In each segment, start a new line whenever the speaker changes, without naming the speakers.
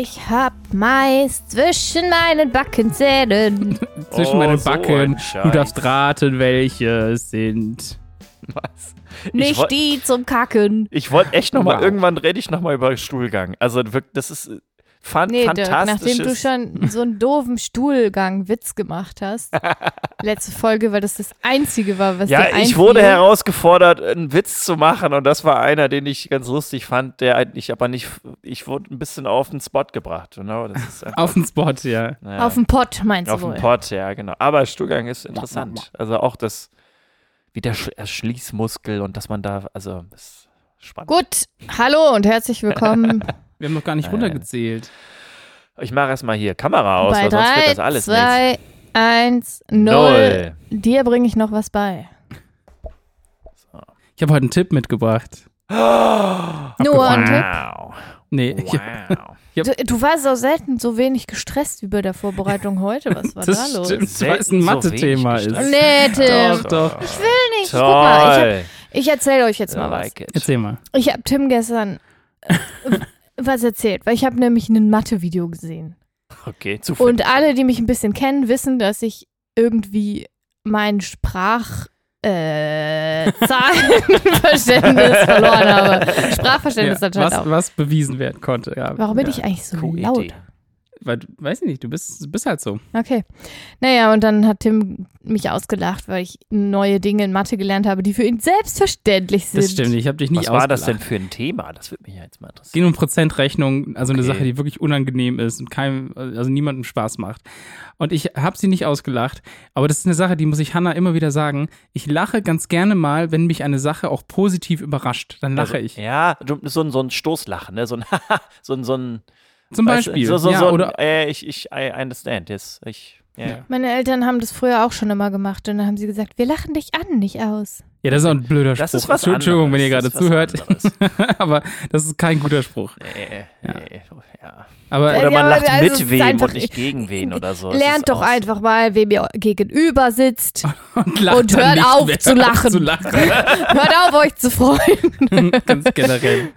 Ich hab Mais zwischen meinen Backenzähnen.
Zwischen
Oh,
meinen
so ein
Backen. du
Scheiß.
darfst raten, welche es sind.
Was?
Nicht
wollt-
die zum Kacken.
Ich wollte echt nochmal,
Wow.
irgendwann rede ich nochmal über Stuhlgang. Also wirklich, das ist fan
Nee, Dirk,
fantastisch.
nachdem du schon so einen doofen Stuhlgang-Witz gemacht hast, letzte Folge, weil das das Einzige war, was
ja,
dir
ich wurde herausgefordert, einen Witz zu machen und das war einer, den ich ganz lustig fand, der eigentlich aber nicht, ich wurde ein bisschen auf den Spot gebracht. Genau, das ist einfach,
Auf den Spot, ja.
naja,
Auf dem Pott, meinst du
auf
wohl?
den Pott, ja, genau. Aber Stuhlgang ist interessant. Also auch das, wie der Sch Schließmuskel und dass man da, also, das ist spannend.
Gut, hallo und herzlich willkommen
Wir haben noch gar nicht
Äh,
runtergezählt.
Ich mache erstmal hier Kamera aus,
bei
weil sonst wird das
3,
alles nichts.
2, 1, 0.
Null.
Dir bringe ich noch was bei.
Ich habe heute einen Tipp mitgebracht.
Nur ein Tipp.
Wow.
Nee, ich,
Wow.
Yep.
Du, du warst so selten so wenig gestresst wie bei der Vorbereitung heute. Was war
das
da los?
stimmt, weil es ein
so
Mathe-Thema
wenig
ist.
Nee, Tim.
Doch, doch.
Ich will nicht. Guck mal, ich, hab-
Toll.
ich erzähle euch jetzt mal was.
like it.
Erzähl mal.
Ich habe Tim gestern was erzählt, weil ich habe nämlich ein Mathe-Video gesehen.
Okay, zufällig.
Und alle, die mich ein bisschen kennen, wissen, dass ich irgendwie mein Sprach äh, Zahlenverständnis verloren habe. Sprachverständnis
Ja,
anscheinend
was,
auch.
was bewiesen werden konnte. Ja.
Warum bin
ja.
ich eigentlich so laut?
Idee.
Weil, weiß ich nicht, du bist, bist halt so.
Okay. Naja, und dann hat Tim mich ausgelacht, weil ich neue Dinge in Mathe gelernt habe, die für ihn selbstverständlich sind.
Das stimmt, ich habe dich nicht
Was war das
ausgelacht.
denn für ein Thema? Das würde mich ja jetzt mal
Es
interessieren.
ging um Prozentrechnung, also eine
Okay.
Sache, die wirklich unangenehm ist und keinem, also niemandem Spaß macht. Und ich habe sie nicht ausgelacht, aber das ist eine Sache, die muss ich Hannah immer wieder sagen. Ich lache ganz gerne mal, wenn mich eine Sache auch positiv überrascht. Dann lache
also,
ich.
Ja, du- so ein, so ein Stoßlachen, ne? so ein so ein, so ein
Zum
weißt
Beispiel.
So, so,
ja,
so ein,
oder,
äh, ich, ich, I understand, yes. Ich, ja.
Ja.
Meine Eltern haben das früher auch schon immer gemacht und dann haben sie gesagt, wir lachen dich an, nicht aus.
Ja, das ist auch ein blöder Spruch.
Das ist was
Entschuldigung, wenn ihr
anderes,
gerade zuhört.
anderes.
aber das ist kein guter Spruch.
Nee,
Ja.
nee, ja.
Aber
Oder
ja,
man
aber
lacht
also
mit wem
einfach-
und nicht gegen wen oder so.
Lernt doch einfach mal, wem ihr gegenüber sitzt.
und,
Und hört auf
mehr.
zu lachen.
zu lachen.
Hört auf, euch zu freuen.
Ganz generell.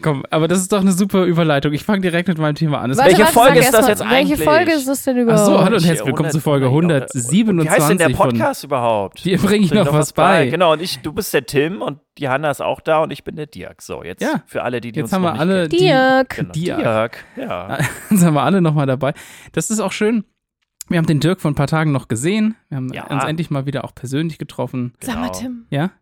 Komm, aber das ist doch eine super Überleitung. Ich fange direkt mit meinem Thema an.
Warte,
Welche
warte,
Folge ist das jetzt
Welche
eigentlich?
Folge ist das denn
Ach
überhaupt?
so, hallo und
Ich-
herzlich willkommen zur Folge
Wie heißt denn
127
der
von
Podcast überhaupt?
Wir bringen
Bring
noch was bei.
Genau, und ich, du bist der Tim und die Hanna ist auch da und ich bin der Dirk. So, jetzt
Ja.
für alle, die, die
Jetzt
uns
haben
noch
wir
nicht
alle
kennen.
Dirk.
Genau,
Dirk.
Dirk. Ja.
Jetzt haben wir alle nochmal dabei. Das ist auch schön. Wir haben den Dirk vor ein paar Tagen noch gesehen. Wir haben
Ja.
uns endlich mal wieder auch persönlich getroffen.
Sag mal,
Genau.
Tim,
Ja?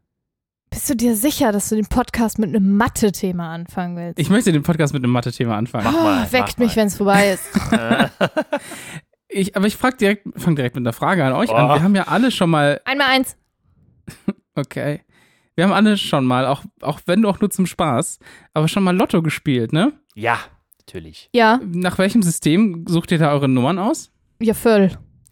bist du dir sicher, dass du den Podcast mit einem Mathe-Thema anfangen willst?
Ich möchte den Podcast mit einem Mathe-Thema anfangen.
Mach mal,
oh, weckt
mach
mich, wenn es vorbei ist.
Ich, aber ich frage direkt, fange direkt mit einer Frage an euch an.
Oh.
Wir haben ja alle schon mal,
Einmal eins.
Okay, wir haben alle schon mal, auch, auch wenn auch nur zum Spaß, aber schon mal Lotto gespielt, ne?
ja, natürlich.
Ja,
Nach welchem System sucht ihr da eure Nummern aus?
ja, voll.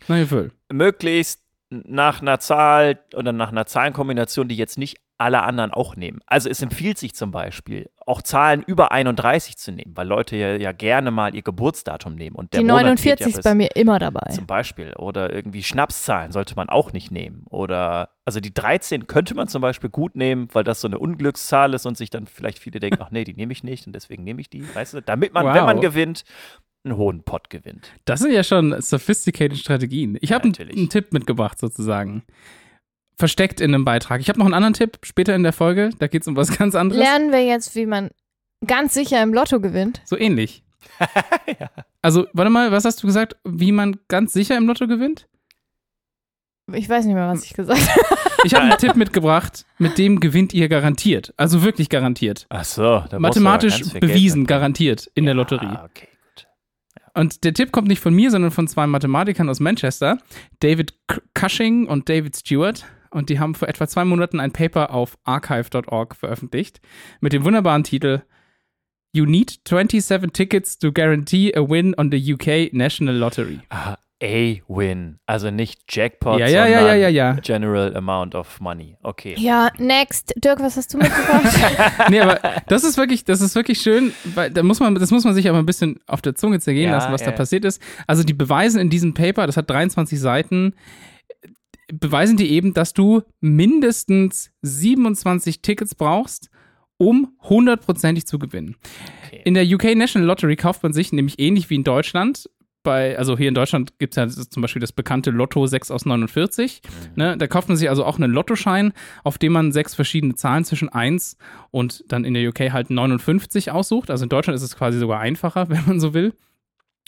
Na, ihr will.
Möglichst nach einer Zahl oder nach einer Zahlenkombination, die jetzt nicht alle anderen auch nehmen. Also es empfiehlt sich zum Beispiel, auch Zahlen über 31 zu nehmen, weil Leute ja, ja gerne mal ihr Geburtsdatum nehmen. Und der
Die
Monat
49
geht ja
ist bei mir immer dabei.
Zum Beispiel. Oder irgendwie Schnapszahlen sollte man auch nicht nehmen. Oder, also die 13 könnte man zum Beispiel gut nehmen, weil das so eine Unglückszahl ist und sich dann vielleicht viele denken, ach nee, die nehme ich nicht und deswegen nehme ich die, weißt du? Damit man,
Wow.
wenn man gewinnt, einen hohen Pot gewinnt.
Das sind ja schon sophisticated Strategien. Ich habe einen,
Natürlich.
einen Tipp mitgebracht, sozusagen. Versteckt in einem Beitrag. Ich habe noch einen anderen Tipp später in der Folge. Da geht es um was ganz anderes.
Lernen wir jetzt, wie man ganz sicher im Lotto gewinnt?
So ähnlich. Also, warte mal, was hast du gesagt? Wie man ganz sicher im Lotto gewinnt?
Ich weiß nicht mehr, was ich gesagt habe.
Ich habe einen Tipp mitgebracht, mit dem gewinnt ihr garantiert. Also wirklich garantiert.
Ach so, da
Mathematisch
ganz viel Geld
bewiesen, garantiert in der Lotterie.
Ah, okay.
Und der Tipp kommt nicht von mir, sondern von zwei Mathematikern aus Manchester, David Cushing und David Stewart. Und die haben vor etwa zwei Monaten ein Paper auf archive.org veröffentlicht mit dem wunderbaren Titel You need 27 tickets to guarantee a win on the UK National Lottery.
Ah, a win. Also nicht Jackpot,
Ja, ja, ja,
sondern
ja, ja, ja.
General Amount of Money. Okay.
Ja, next. Dirk, was hast du mitgebracht?
Nee, aber das ist wirklich, das ist wirklich schön, weil da muss man, das muss man sich aber ein bisschen auf der Zunge zergehen
Ja,
lassen, was da passiert ist. Also die beweisen in diesem Paper, das hat 23 Seiten, beweisen die eben, dass du mindestens 27 Tickets brauchst, um hundertprozentig zu gewinnen.
okay.
In der UK National Lottery kauft man sich nämlich ähnlich wie in Deutschland. Bei, also hier in Deutschland gibt es ja zum Beispiel das bekannte Lotto 6 aus 49. Ne? Da kauft man sich also auch einen Lottoschein, auf dem man sechs verschiedene Zahlen zwischen 1 und dann in der UK halt 59 aussucht. Also in Deutschland ist es quasi sogar einfacher, wenn man so will.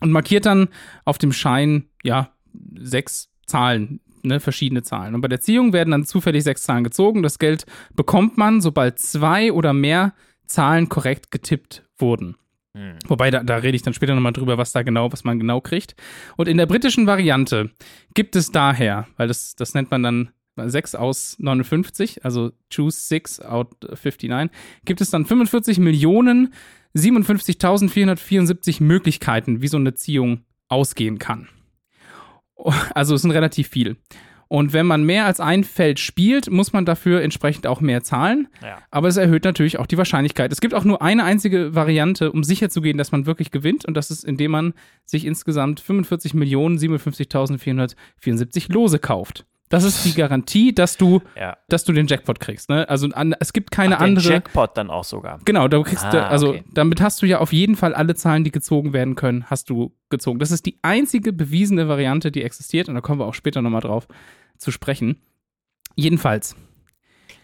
Und markiert dann auf dem Schein, ja, sechs Zahlen, ne, verschiedene Zahlen. Und bei der Ziehung werden dann zufällig sechs Zahlen gezogen. Das Geld bekommt man, sobald zwei oder mehr Zahlen korrekt getippt wurden.
Hm.
Wobei, da, da rede ich dann später nochmal drüber, was da genau, was man genau kriegt. Und in der britischen Variante gibt es daher, weil das, das nennt man dann 6 aus 59, also choose 6 out 59, gibt es dann 45 Millionen 57.474 Möglichkeiten, wie so eine Ziehung ausgehen kann. Also es sind relativ viel. Und wenn man mehr als ein Feld spielt, muss man dafür entsprechend auch mehr zahlen.
Ja.
Aber es erhöht natürlich auch die Wahrscheinlichkeit. Es gibt auch nur eine einzige Variante, um sicherzugehen, dass man wirklich gewinnt. Und das ist, indem man sich insgesamt 45.057.474 Lose kauft. Das ist die Garantie, dass du,
Ja.
dass du den Jackpot kriegst. Ne? Also an, es gibt keine
Ach, den
andere.
Jackpot dann auch sogar.
Genau, da kriegst du,
Ah,
also
okay.
damit hast du ja auf jeden Fall alle Zahlen, die gezogen werden können, hast du gezogen. Das ist die einzige bewiesene Variante, die existiert und da kommen wir auch später nochmal drauf zu sprechen. Jedenfalls,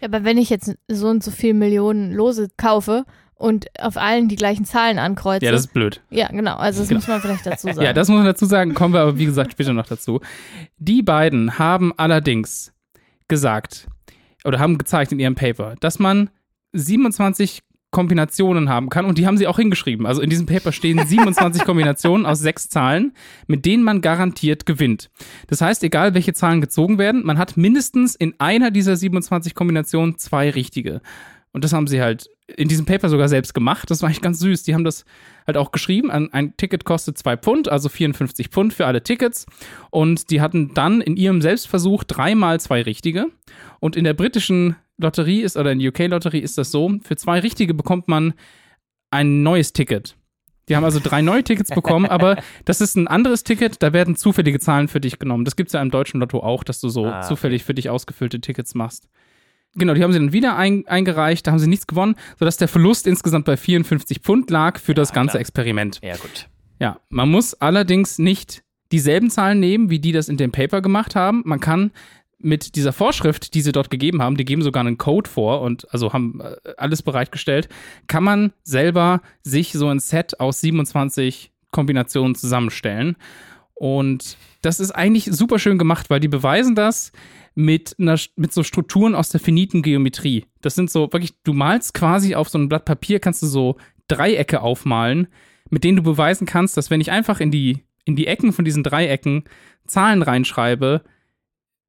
Ja, aber wenn ich jetzt so und so viel Millionen Lose kaufe und auf allen die gleichen Zahlen ankreuze.
ja, das ist blöd.
ja, genau. Also das
Genau.
muss man vielleicht dazu sagen.
Ja, das muss man dazu sagen, kommen wir aber wie gesagt später noch dazu. Die beiden haben allerdings gesagt oder haben gezeigt in ihrem Paper, dass man 27 Kombinationen haben kann und die haben sie auch hingeschrieben. Also in diesem Paper stehen 27 Kombinationen aus sechs Zahlen, mit denen man garantiert gewinnt. Das heißt, egal welche Zahlen gezogen werden, man hat mindestens in einer dieser 27 Kombinationen zwei richtige. Und das haben sie halt in diesem Paper sogar selbst gemacht. Das war eigentlich ganz süß. Die haben das halt auch geschrieben. Ein, ein Ticket kostet zwei Pfund, also 54 Pfund für alle Tickets. Und die hatten dann in ihrem Selbstversuch dreimal zwei richtige. Und in der britischen Lotterie ist, oder in der UK-Lotterie ist das so, für zwei richtige bekommt man ein neues Ticket. Die haben also drei neue Tickets bekommen, aber das ist ein anderes Ticket, da werden zufällige Zahlen für dich genommen. Das gibt es ja im deutschen Lotto auch, dass du so
Ah,
zufällig für dich ausgefüllte Tickets machst. Genau, die haben sie dann wieder ein, eingereicht, da haben sie nichts gewonnen, sodass der Verlust insgesamt bei 54 Pfund lag für das ganze
klar.
Experiment.
Ja, gut.
Ja, man muss allerdings nicht dieselben Zahlen nehmen, wie die das in dem Paper gemacht haben. Man kann mit dieser Vorschrift, die sie dort gegeben haben, die geben sogar einen Code vor und also haben äh, alles bereitgestellt, kann man selber sich so ein Set aus 27 Kombinationen zusammenstellen. Und das ist eigentlich super schön gemacht, weil die beweisen das mit, einer, mit so Strukturen aus der finiten Geometrie. Das sind so wirklich, du malst quasi auf so ein Blatt Papier, kannst du so Dreiecke aufmalen, mit denen du beweisen kannst, dass wenn ich einfach in die, in die Ecken von diesen Dreiecken Zahlen reinschreibe,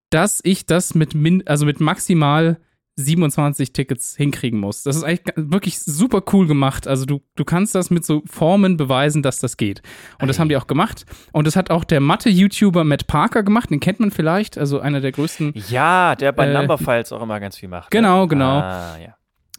dass ich das mit, min, also mit maximal 27 Tickets hinkriegen muss. Das ist eigentlich wirklich super cool gemacht. Also du, du kannst das mit so Formen beweisen, dass das geht. Und das haben die auch gemacht. Und das hat auch der Mathe-YouTuber Matt Parker gemacht. Den kennt man vielleicht. Also einer der größten.
Ja, der bei
Äh,
Number Files auch immer ganz viel macht.
Genau,
ne?
genau.
Ah, ja.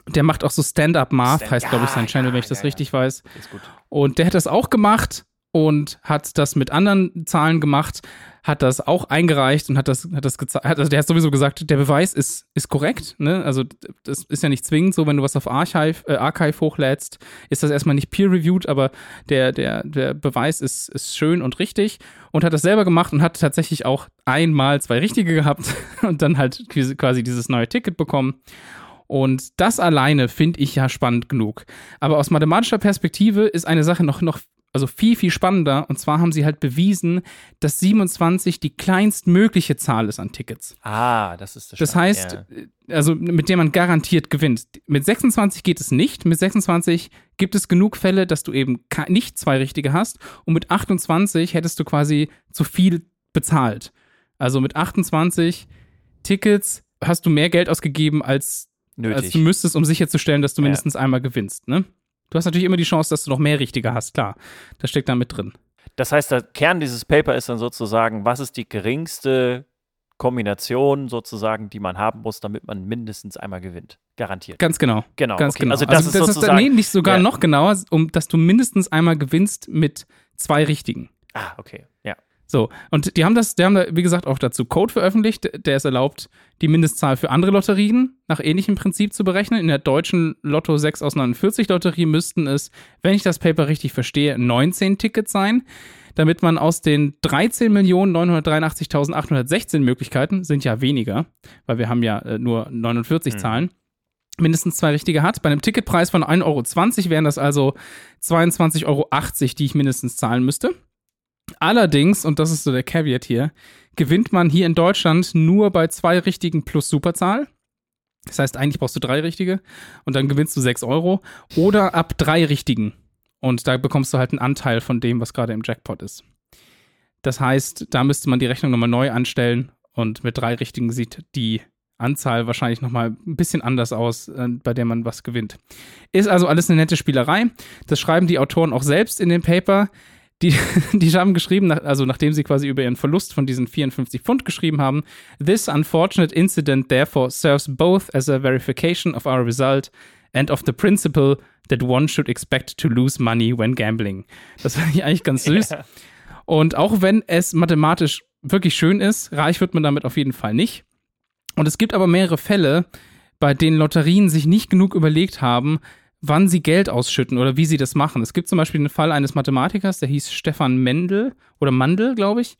Der macht auch so Stand-Up Math,
Stand-
heißt, glaube ich,
ja,
sein Channel, wenn ich
ja,
das
ja,
richtig weiß.
Ist gut.
Und der hat das auch gemacht und hat das mit anderen Zahlen gemacht, hat das auch eingereicht und hat das, hat das gezeigt. Also der hat sowieso gesagt, der Beweis ist, ist korrekt. Ne? Also das ist ja nicht zwingend so, wenn du was auf Archive, äh, Archive hochlädst, ist das erstmal nicht peer-reviewed, aber der, der, der Beweis ist, ist schön und richtig und hat das selber gemacht und hat tatsächlich auch einmal zwei richtige gehabt und dann halt quasi dieses neue Ticket bekommen. Und das alleine finde ich ja spannend genug. Aber aus mathematischer Perspektive ist eine Sache noch, noch also viel, viel spannender. Und zwar haben sie halt bewiesen, dass 27 die kleinstmögliche Zahl ist an Tickets.
Ah, das ist das
Das heißt,
ja.
äh, also mit der man garantiert gewinnt. Mit 26 geht es nicht. Mit 26 gibt es genug Fälle, dass du eben nicht zwei richtige hast. Und mit 28 hättest du quasi zu viel bezahlt. Also mit 28 Tickets hast du mehr Geld ausgegeben, als,
nötig.
du müsstest, um sicherzustellen, dass du
Ja.
mindestens einmal gewinnst. Ne? Du hast natürlich immer die Chance, dass du noch mehr richtige hast, klar. Das steckt da mit drin.
Das heißt, der Kern dieses Paper ist dann sozusagen, was ist die geringste Kombination sozusagen, die man haben muss, damit man mindestens einmal gewinnt. Garantiert.
Ganz genau.
Genau.
Ganz
okay.
genau.
Also das ist
dann,
sozusagen.
nee, nicht sogar
Ja.
noch genauer, um dass du mindestens einmal gewinnst mit zwei richtigen.
ah, okay.
So, und die haben das, die haben da, wie gesagt, auch dazu Code veröffentlicht, der es erlaubt, die Mindestzahl für andere Lotterien nach ähnlichem Prinzip zu berechnen. In der deutschen Lotto 6 aus 49 Lotterie müssten es, wenn ich das Paper richtig verstehe, 19 Tickets sein, damit man aus den 13.983.816 Möglichkeiten, sind ja weniger, weil wir haben ja äh, nur 49
Mhm.
Zahlen, mindestens zwei richtige hat. Bei einem Ticketpreis von 1,20 Euro wären das also 22,80 Euro, die ich mindestens zahlen müsste. Allerdings, und das ist so der Caveat hier, gewinnt man hier in Deutschland nur bei zwei richtigen plus Superzahl. Das heißt, eigentlich brauchst du drei richtige und dann gewinnst du 6 Euro. Oder ab drei richtigen. Und da bekommst du halt einen Anteil von dem, was gerade im Jackpot ist. Das heißt, da müsste man die Rechnung nochmal neu anstellen und mit drei richtigen sieht die Anzahl wahrscheinlich nochmal ein bisschen anders aus, äh, bei der man was gewinnt. Ist also alles eine nette Spielerei. Das schreiben die Autoren auch selbst in dem Paper. Die, die haben geschrieben, also nachdem sie quasi über ihren Verlust von diesen 54 Pfund geschrieben haben, This unfortunate incident therefore serves both as a verification of our result and of the principle that one should expect to lose money when gambling. Das fand ich eigentlich ganz süß. Und auch wenn es mathematisch wirklich schön ist, reich wird man damit auf jeden Fall nicht. Und es gibt aber mehrere Fälle, bei denen Lotterien sich nicht genug überlegt haben, wann sie Geld ausschütten oder wie sie das machen. Es gibt zum Beispiel den Fall eines Mathematikers, der hieß Stefan Mendel oder Mandel, glaube ich.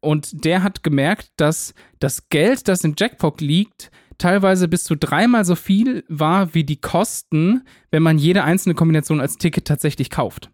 Und der hat gemerkt, dass das Geld, das im Jackpot liegt, teilweise bis zu dreimal so viel war wie die Kosten, wenn man jede einzelne Kombination als Ticket tatsächlich kauft.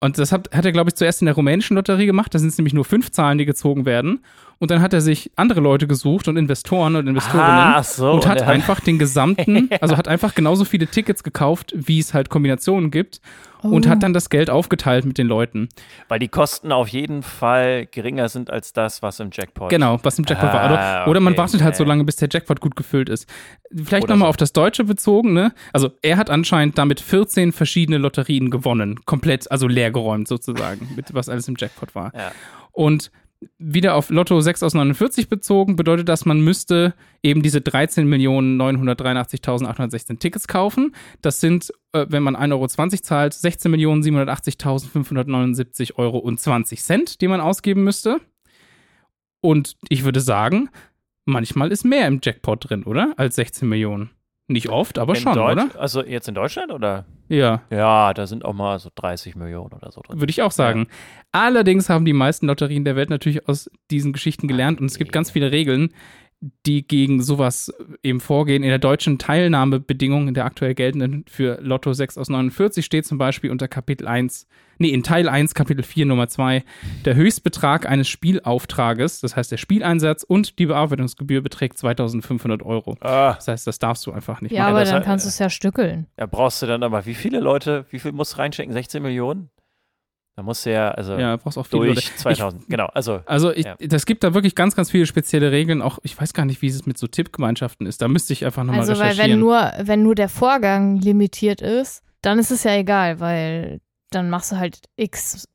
Und das hat, hat er, glaube ich, zuerst in der rumänischen Lotterie gemacht. Da sind es nämlich nur fünf Zahlen, die gezogen werden. Und dann hat er sich andere Leute gesucht und Investoren und Investorinnen
Ah, ach so.
und hat einfach den gesamten, also hat einfach genauso viele Tickets gekauft, wie es halt Kombinationen gibt. Und
Oh.
hat dann das Geld aufgeteilt mit den Leuten.
Weil die Kosten auf jeden Fall geringer sind als das, was im Jackpot.
Genau, was im Jackpot war. Oder,
Ah,
oder man
okay,
wartet halt so
okay.
lange, bis der Jackpot gut gefüllt ist. Vielleicht nochmal
so.
auf das Deutsche bezogen, ne? Also er hat anscheinend damit 14 verschiedene Lotterien gewonnen. Komplett, also leergeräumt sozusagen, mit was alles im Jackpot war.
Ja.
Und wieder auf Lotto 6 aus 49 bezogen, bedeutet das, man müsste eben diese 13.983.816 Tickets kaufen. Das sind, äh, wenn man 1,20 Euro zahlt, 16.780.579 Euro und 20 Cent, die man ausgeben müsste. Und ich würde sagen, manchmal ist mehr im Jackpot drin, oder? Als 16 Millionen. Nicht oft, aber
In
schon,
Deutsch,
oder?
Also jetzt in Deutschland oder?
Ja.
Ja, da sind auch mal so 30 Millionen oder so drin.
Würde ich auch sagen. Allerdings haben die meisten Lotterien der Welt natürlich aus diesen Geschichten gelernt und es gibt ganz viele Regeln, die gegen sowas eben vorgehen. In der deutschen Teilnahmebedingung, in der aktuell geltenden für Lotto 6 aus 49 steht zum Beispiel unter Kapitel 1, nee, in Teil 1, Kapitel 4, Nummer 2, der Höchstbetrag eines Spielauftrages, das heißt der Spieleinsatz und die Bearbeitungsgebühr beträgt 2500 Euro.
Ah,
Das heißt, das darfst du einfach nicht
Ja,
machen.
aber
das
dann kannst du es ja stückeln.
da brauchst du dann aber, wie viele Leute, wie viel musst du reinstecken? 16 Millionen? Da musst du ja, also
Ja, brauchst auch viele
durch
Leute. Ich
2000. genau, also
Also ich,
Ja.
das gibt da wirklich ganz, ganz viele spezielle Regeln. Auch ich weiß gar nicht, wie es mit so Tippgemeinschaften ist. Da müsste ich einfach nochmal
Also, weil
recherchieren.
wenn nur, wenn nur der Vorgang limitiert ist, dann ist es ja egal, weil dann machst du halt x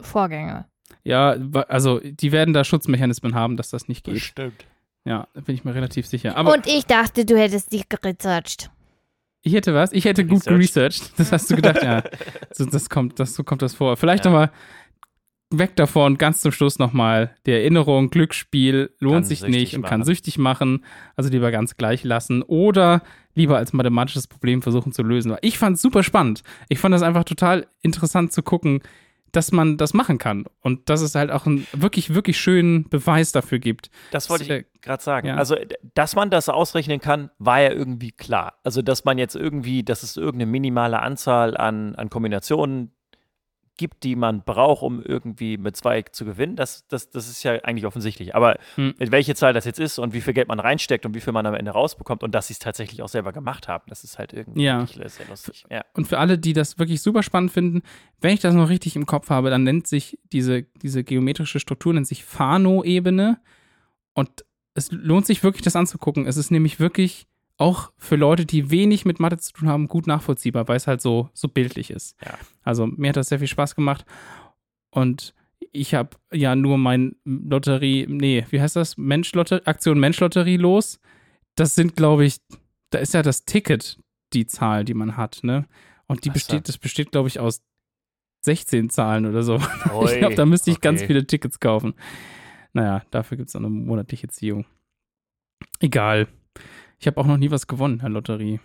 Vorgänge.
ja, also die werden da Schutzmechanismen haben, dass das nicht geht.
bestimmt.
Ja, bin ich mir relativ sicher. Aber
Und ich dachte, du hättest dich geresearcht.
Ich hätte was? Ich hätte gut
Researched.
geresearched. Das hast du gedacht, ja. So, das kommt, das, so kommt das vor. Vielleicht
Ja.
nochmal weg davon, ganz zum Schluss nochmal die Erinnerung, Glücksspiel lohnt
Kann
sich nicht und kann
machen.
süchtig machen. Also lieber ganz gleich lassen oder lieber als mathematisches Problem versuchen zu lösen. Ich fand es super spannend. Ich fand das einfach total interessant zu gucken, dass man das machen kann und dass es halt auch einen wirklich, wirklich schönen Beweis dafür gibt.
Das wollte ich gerade sagen.
ja.
Also, dass man das ausrechnen kann, war ja irgendwie klar. Also, dass man jetzt irgendwie, dass es irgendeine minimale Anzahl an, an Kombinationen gibt, die man braucht, um irgendwie mit zwei zu gewinnen, das, das, das ist ja eigentlich offensichtlich. Aber
Hm.
welche Zahl das jetzt ist und wie viel Geld man reinsteckt und wie viel man am Ende rausbekommt und dass sie es tatsächlich auch selber gemacht haben, das ist halt irgendwie
Ja.
sehr lustig. Ja.
Und für alle, die das wirklich super spannend finden, wenn ich das noch richtig im Kopf habe, dann nennt sich diese, diese geometrische Struktur nennt sich Fano-Ebene. Und es lohnt sich wirklich, das anzugucken. Es ist nämlich wirklich auch für Leute, die wenig mit Mathe zu tun haben, gut nachvollziehbar, weil es halt so, so bildlich ist.
Ja.
Also mir hat das sehr viel Spaß gemacht. Und ich habe ja nur mein Lotterie, nee, wie heißt das? Menschlotter Aktion Menschlotterie los. Das sind, glaube ich, da ist ja das Ticket die Zahl, die man hat, ne? Und die
Ach so.
besteht, das besteht, glaube ich, aus 16 zahlen oder so.
Ui,
ich glaube, da müsste ich ganz
okay.
viele Tickets kaufen. Naja, dafür gibt es eine monatliche Ziehung. Egal. Ich habe auch noch nie was gewonnen, Herr Lotterie.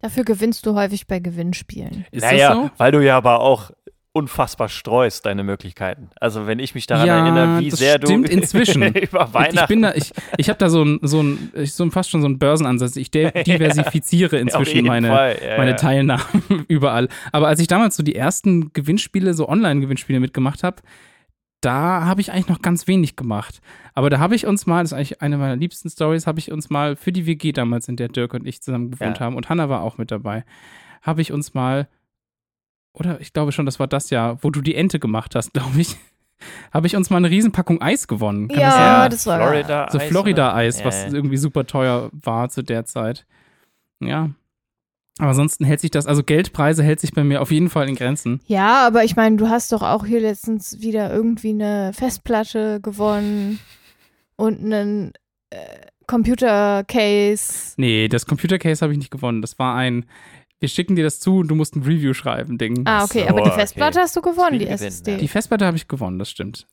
Dafür gewinnst du häufig bei Gewinnspielen.
Ist
naja,
das so?
weil du ja aber auch unfassbar streust, deine Möglichkeiten. Also wenn ich mich daran
Ja,
erinnere, wie
das
sehr du
stimmt inzwischen.
über
Ich
Weihnachten
bin da, ich, ich habe da so ein, so ein, ich- so ein fast schon so einen Börsenansatz. Ich diversifiziere
auf
inzwischen meine,
ja,
meine
ja.
Teilnahmen überall. Aber als ich damals so die ersten Gewinnspiele, so Online-Gewinnspiele mitgemacht habe, da habe ich eigentlich noch ganz wenig gemacht. Aber da habe ich uns mal, das ist eigentlich eine meiner liebsten Stories, habe ich uns mal für die WG damals, in der Dirk und ich zusammen gewohnt
Ja.
haben und Hanna war auch mit dabei, habe ich uns mal, oder ich glaube schon, das war das Jahr, wo du die Ente gemacht hast, glaube ich, habe ich uns mal eine Riesenpackung Eis gewonnen. Kann das?
Ja, das war
Florida
So
Eis,
Florida-Eis,
oder?
was
Ja, ja.
irgendwie super teuer war zu der Zeit. Ja. Aber ansonsten hält sich das, also Geldpreise hält sich bei mir auf jeden Fall in Grenzen.
Ja, aber ich meine, du hast doch auch hier letztens wieder irgendwie eine Festplatte gewonnen und einen äh, Computer-Case.
Nee, das Computer-Case habe ich nicht gewonnen. Das war ein, wir schicken dir das zu und du musst ein Review schreiben, Ding.
Ah, okay,
so,
aber die
okay.
Festplatte hast du gewonnen, die SSD.
ja.
Die Festplatte habe ich gewonnen, das stimmt.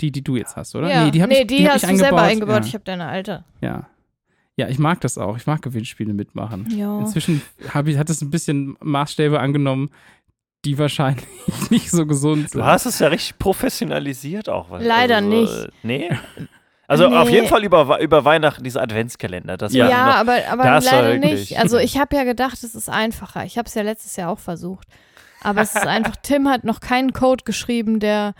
Die, die du jetzt hast, oder?
ja.
Nee, die, hab
nee,
ich,
die,
die hab
hast
ich
du selber
eingebaut.
eingebaut.
Ja.
Ich habe deine alte.
ja. Ja, ich mag das auch. Ich mag Gewinnspiele mitmachen.
Ja.
Inzwischen ich, hat es ein bisschen Maßstäbe angenommen, die wahrscheinlich nicht so gesund sind.
Du hast es ja richtig professionalisiert auch. was-
Leider
also,
nicht.
Nee? Also
Nee.
auf jeden Fall über, über Weihnachten, dieser Adventskalender. Das
Ja.
Ja,
noch,
aber, aber
das war
leider
wirklich-
nicht. Also ich habe ja gedacht, es ist einfacher. Ich habe es ja letztes Jahr auch versucht. Aber es ist einfach, Tim hat noch keinen Code geschrieben, der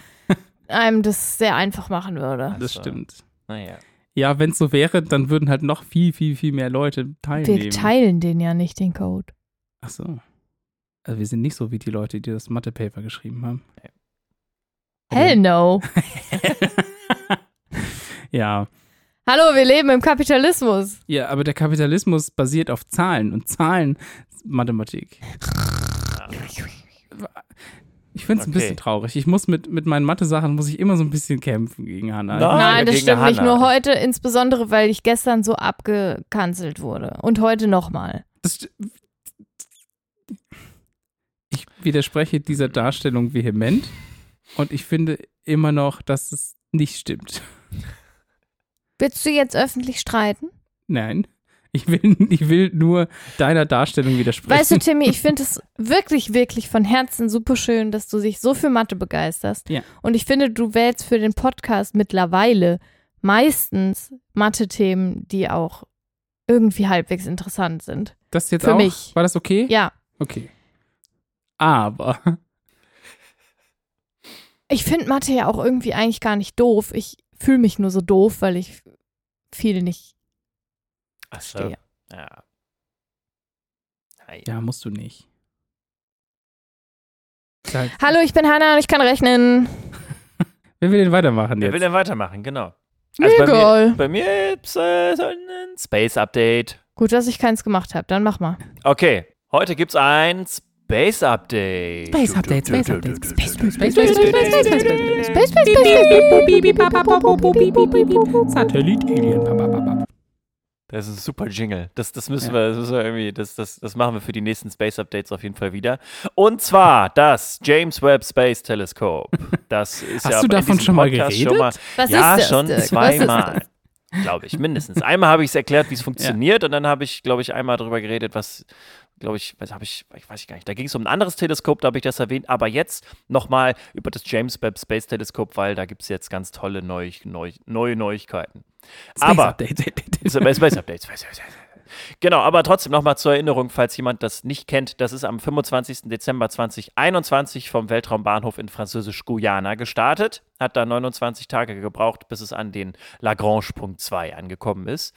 einem das sehr einfach machen würde.
Das stimmt.
naja.
Ja, wenn es so wäre, dann würden halt noch viel, viel, viel mehr Leute teilnehmen.
Wir teilen den ja nicht, den Code.
Ach so. Also wir sind nicht so wie die Leute, die das Mathe-Paper geschrieben haben.
Hell no.
Ja.
Hallo, wir leben im Kapitalismus.
Ja, aber der Kapitalismus basiert auf Zahlen und Zahlen Mathematik. Ich finde es ein
Okay.
bisschen traurig. Ich muss mit, mit meinen Mathe-Sachen muss ich immer so ein bisschen kämpfen gegen Hannah.
Nein.
Nein, das stimmt nicht.
Hannah.
Nur heute, insbesondere, weil ich gestern so abgekanzelt wurde. Und heute nochmal.
Ich widerspreche dieser Darstellung vehement und ich finde immer noch, dass es nicht stimmt.
Willst du jetzt öffentlich streiten?
Nein. Ich will, ich will nur deiner Darstellung widersprechen.
Weißt du, Timmy, ich finde es wirklich, wirklich von Herzen super schön, dass du dich so für Mathe begeisterst.
Ja.
Und ich finde, du wählst für den Podcast mittlerweile meistens Mathe-Themen, die auch irgendwie halbwegs interessant sind.
das jetzt
für
auch?
mich.
War das okay?
Ja,
Okay. Aber
ich finde Mathe ja auch irgendwie eigentlich gar nicht doof. Ich fühle mich nur so doof, weil ich viel nicht
Ach so.
verstehe.
Ja. Naja.
ja, musst du nicht. Sag,
Hallo, ich bin Hannah und ich kann rechnen.
wer will denn weitermachen
Wer
jetzt?
will denn weitermachen? Genau.
Mir
bei mir,
egal.
bei mir gibt's äh, so ein Space Update.
Gut, dass ich keins gemacht habe. Dann mach mal.
Okay, heute gibt's ein Space Update.
Space Update, Space Update. Space, Space, Space,
Space,
Space,
Space,
Space,
Space,
Space,
Space, Space,
Space, Satellit, Alien, papapapap.
Das ist ein super Jingle. Das, das müssen wir, das müssen wir irgendwie, das, das, das machen wir für die nächsten Space Updates auf jeden Fall wieder. Und zwar das James Webb Space Telescope. Das ist
Hast
ja
du davon schon mal
Podcast
geredet?
Schon mal,
Was
ja,
ist das,
schon
Dirk? Was ist
zweimal. Glaube ich, mindestens. Einmal habe ich es erklärt, wie es funktioniert, und dann habe ich, glaube ich, einmal darüber geredet, was, glaube ich, was habe ich, ich weiß ich gar nicht. Da ging es um ein anderes Teleskop, da habe ich das erwähnt, aber jetzt nochmal über das James Webb Space Telescope, weil da gibt es jetzt ganz tolle Neu Neu neue Neuigkeiten.
Space
aber
Update.
Space, Updates. Space, Space. Genau, aber trotzdem nochmal zur Erinnerung, falls jemand das nicht kennt, das ist am 25. Dezember 2021 vom Weltraumbahnhof in Französisch-Guyana gestartet, hat da 29 Tage gebraucht, bis es an den Lagrange-Punkt 2 angekommen ist,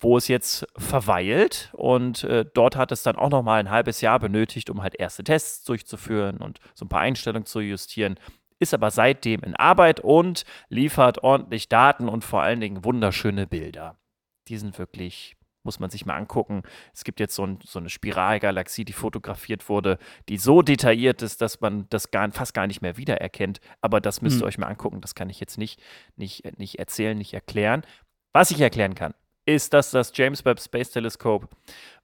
wo es jetzt verweilt und äh, dort hat es dann auch nochmal ein halbes Jahr benötigt, um halt erste Tests durchzuführen und so ein paar Einstellungen zu justieren ist aber seitdem in Arbeit und liefert ordentlich Daten und vor allen Dingen wunderschöne Bilder. Die sind wirklich, muss man sich mal angucken. Es gibt jetzt so, ein, so eine Spiralgalaxie, die fotografiert wurde, die so detailliert ist, dass man das gar, fast gar nicht mehr wiedererkennt. Aber das müsst ihr
Hm.
euch mal angucken. Das kann ich jetzt nicht, nicht, nicht erzählen, nicht erklären. Was ich erklären kann, ist, dass das James Webb Space Telescope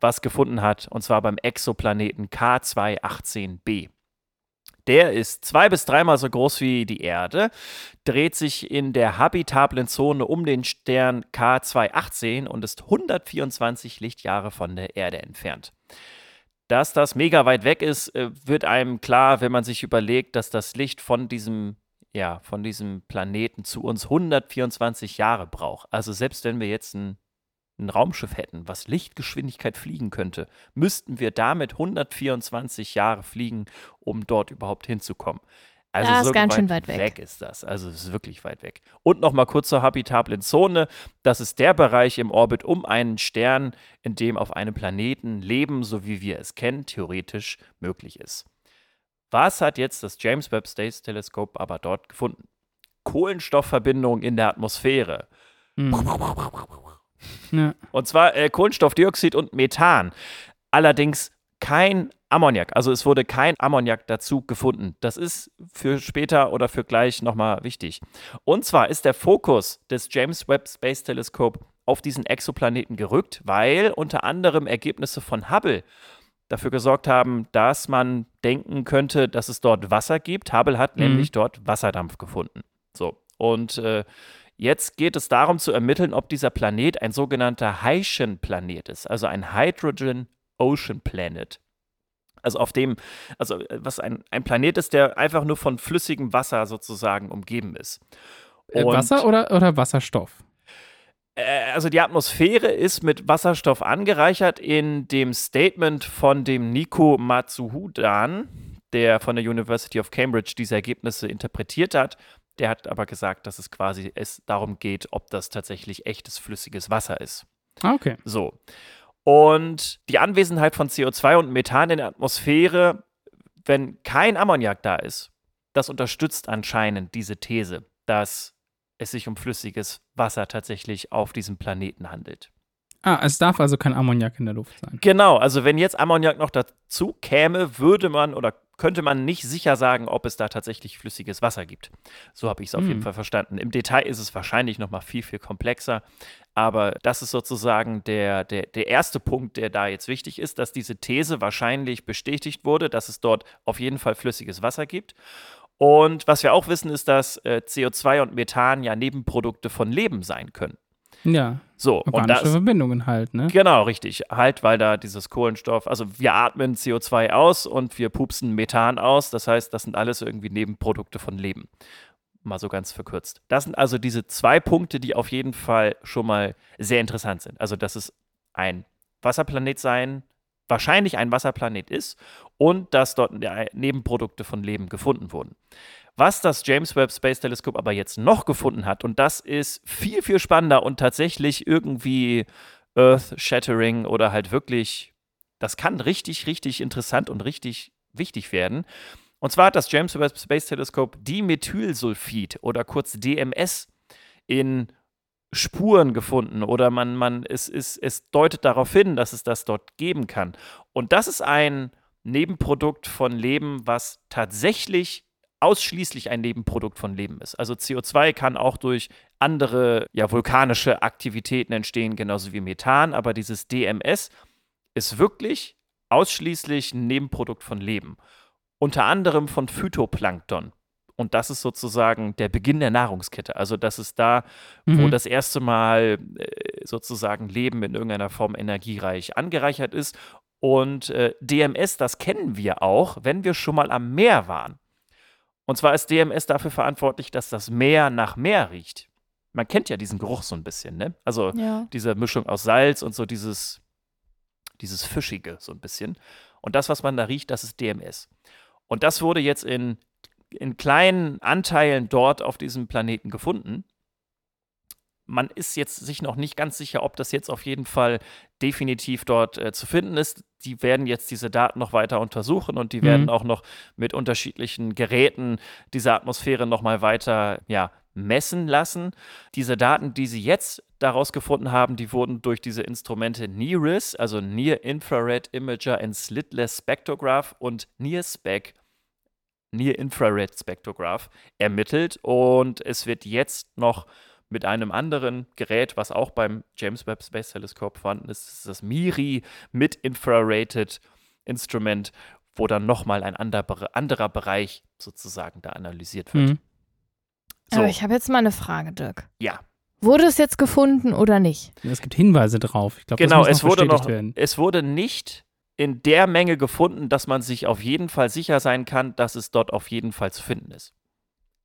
was gefunden hat, und zwar beim Exoplaneten K218b. Der ist zwei bis dreimal so groß wie die Erde, dreht sich in der habitablen Zone um den Stern K218 und ist 124 Lichtjahre von der Erde entfernt. Dass das mega weit weg ist, äh, wird einem klar, wenn man sich überlegt, dass das Licht von diesem ja, von diesem Planeten zu uns 124 Jahre braucht. Also selbst wenn wir jetzt ein ein Raumschiff hätten, was Lichtgeschwindigkeit fliegen könnte, müssten wir damit 124 Jahre fliegen, um dort überhaupt hinzukommen. Also
Das ist
so
ganz
weit
schön weit weg.
ist das. Also es ist wirklich weit weg. Und nochmal kurz zur habitablen Zone. Das ist der Bereich im Orbit um einen Stern, in dem auf einem Planeten Leben, so wie wir es kennen, theoretisch möglich ist. Was hat jetzt das James Webb Space Telescope aber dort gefunden? Kohlenstoffverbindungen in der Atmosphäre.
Hm. Ja.
Und zwar äh, Kohlenstoffdioxid und Methan. Allerdings kein Ammoniak. Also es wurde kein Ammoniak dazu gefunden. Das ist für später oder für gleich nochmal wichtig. Und zwar ist der Fokus des James Webb Space Telescope auf diesen Exoplaneten gerückt, weil unter anderem Ergebnisse von Hubble dafür gesorgt haben, dass man denken könnte, dass es dort Wasser gibt. Hubble hat
Mhm.
nämlich dort Wasserdampf gefunden. So. Und äh, Jetzt geht es darum zu ermitteln, ob dieser Planet ein sogenannter Hydrogen-Planet ist, also ein Hydrogen Ocean Planet. Also auf dem, also äh, was ein, ein Planet ist, der einfach nur von flüssigem Wasser sozusagen umgeben ist.
Äh,
Und,
Wasser oder, oder Wasserstoff?
äh, also die Atmosphäre ist mit Wasserstoff angereichert. In dem Statement von dem Nico Matsuhudan, der von der University of Cambridge diese Ergebnisse interpretiert hat, der hat aber gesagt, dass es quasi es darum geht, ob das tatsächlich echtes flüssiges Wasser ist.
Ah, okay.
So. Und die Anwesenheit von CO2 und Methan in der Atmosphäre, wenn kein Ammoniak da ist, das unterstützt anscheinend diese These, dass es sich um flüssiges Wasser tatsächlich auf diesem Planeten handelt.
Ah, es darf also kein Ammoniak in der Luft sein.
Genau, also wenn jetzt Ammoniak noch dazu käme, würde man oder könnte man nicht sicher sagen, ob es da tatsächlich flüssiges Wasser gibt. So habe ich es auf
Hm.
jeden Fall verstanden. Im Detail ist es wahrscheinlich noch mal viel, viel komplexer. Aber das ist sozusagen der, der, der erste Punkt, der da jetzt wichtig ist, dass diese These wahrscheinlich bestätigt wurde, dass es dort auf jeden Fall flüssiges Wasser gibt. Und was wir auch wissen, ist, dass äh, CO2 und Methan ja Nebenprodukte von Leben sein können.
Ja,
So, und
organische
das,
Verbindungen halt, ne?
Genau, richtig. Halt, weil da dieses Kohlenstoff, also wir atmen CO2 aus und wir pupsen Methan aus. Das heißt, das sind alles irgendwie Nebenprodukte von Leben. Mal so ganz verkürzt. Das sind also diese zwei Punkte, die auf jeden Fall schon mal sehr interessant sind. Also, dass es ein Wasserplanet sein, wahrscheinlich ein Wasserplanet ist und dass dort Nebenprodukte von Leben gefunden wurden. Was das James Webb Space Telescope aber jetzt noch gefunden hat, und das ist viel, viel spannender und tatsächlich irgendwie Earth-Shattering oder halt wirklich, das kann richtig, richtig interessant und richtig wichtig werden. Und zwar hat das James Webb Space Telescope Dimethylsulfid oder kurz DMS in Spuren gefunden oder man, man, es, es, es deutet darauf hin, dass es das dort geben kann. Und das ist ein Nebenprodukt von Leben, was tatsächlich ausschließlich ein Nebenprodukt von Leben ist. Also CO2 kann auch durch andere ja, vulkanische Aktivitäten entstehen, genauso wie Methan, aber dieses DMS ist wirklich ausschließlich ein Nebenprodukt von Leben. Unter anderem von Phytoplankton. Und das ist sozusagen der Beginn der Nahrungskette. Also das ist da, wo
Mhm.
das erste Mal äh, sozusagen Leben in irgendeiner Form energiereich angereichert ist. Und äh, DMS, das kennen wir auch, wenn wir schon mal am Meer waren. Und zwar ist DMS dafür verantwortlich, dass das Meer nach Meer riecht. Man kennt ja diesen Geruch so ein bisschen, ne? Also
Ja.
diese Mischung aus Salz und so dieses, dieses Fischige so ein bisschen. Und das, was man da riecht, das ist DMS. Und das wurde jetzt in, in kleinen Anteilen dort auf diesem Planeten gefunden. Man ist jetzt sich noch nicht ganz sicher, ob das jetzt auf jeden Fall definitiv dort äh, zu finden ist. Die werden jetzt diese Daten noch weiter untersuchen und die werden
Mhm.
auch noch mit unterschiedlichen Geräten diese Atmosphäre noch mal weiter ja, messen lassen. Diese Daten, die sie jetzt daraus gefunden haben, die wurden durch diese Instrumente NIRIS, also Near Infrared Imager and Slitless Spectrograph und NIRSPEC, Near Infrared Spectrograph, ermittelt und es wird jetzt noch mit einem anderen Gerät, was auch beim James Webb Space Telescope vorhanden ist, das ist das MIRI Mid Infrared Instrument, wo dann nochmal ein anderer, anderer Bereich sozusagen da analysiert wird.
Mhm.
So,
Aber ich habe jetzt mal eine Frage, Dirk.
ja,
Wurde es jetzt gefunden oder nicht?
Es gibt Hinweise drauf. Ich glaube,
genau,
das muss
es
noch
wurde noch,
werden.
es wurde nicht in der Menge gefunden, dass man sich auf jeden Fall sicher sein kann, dass es dort auf jeden Fall zu finden ist.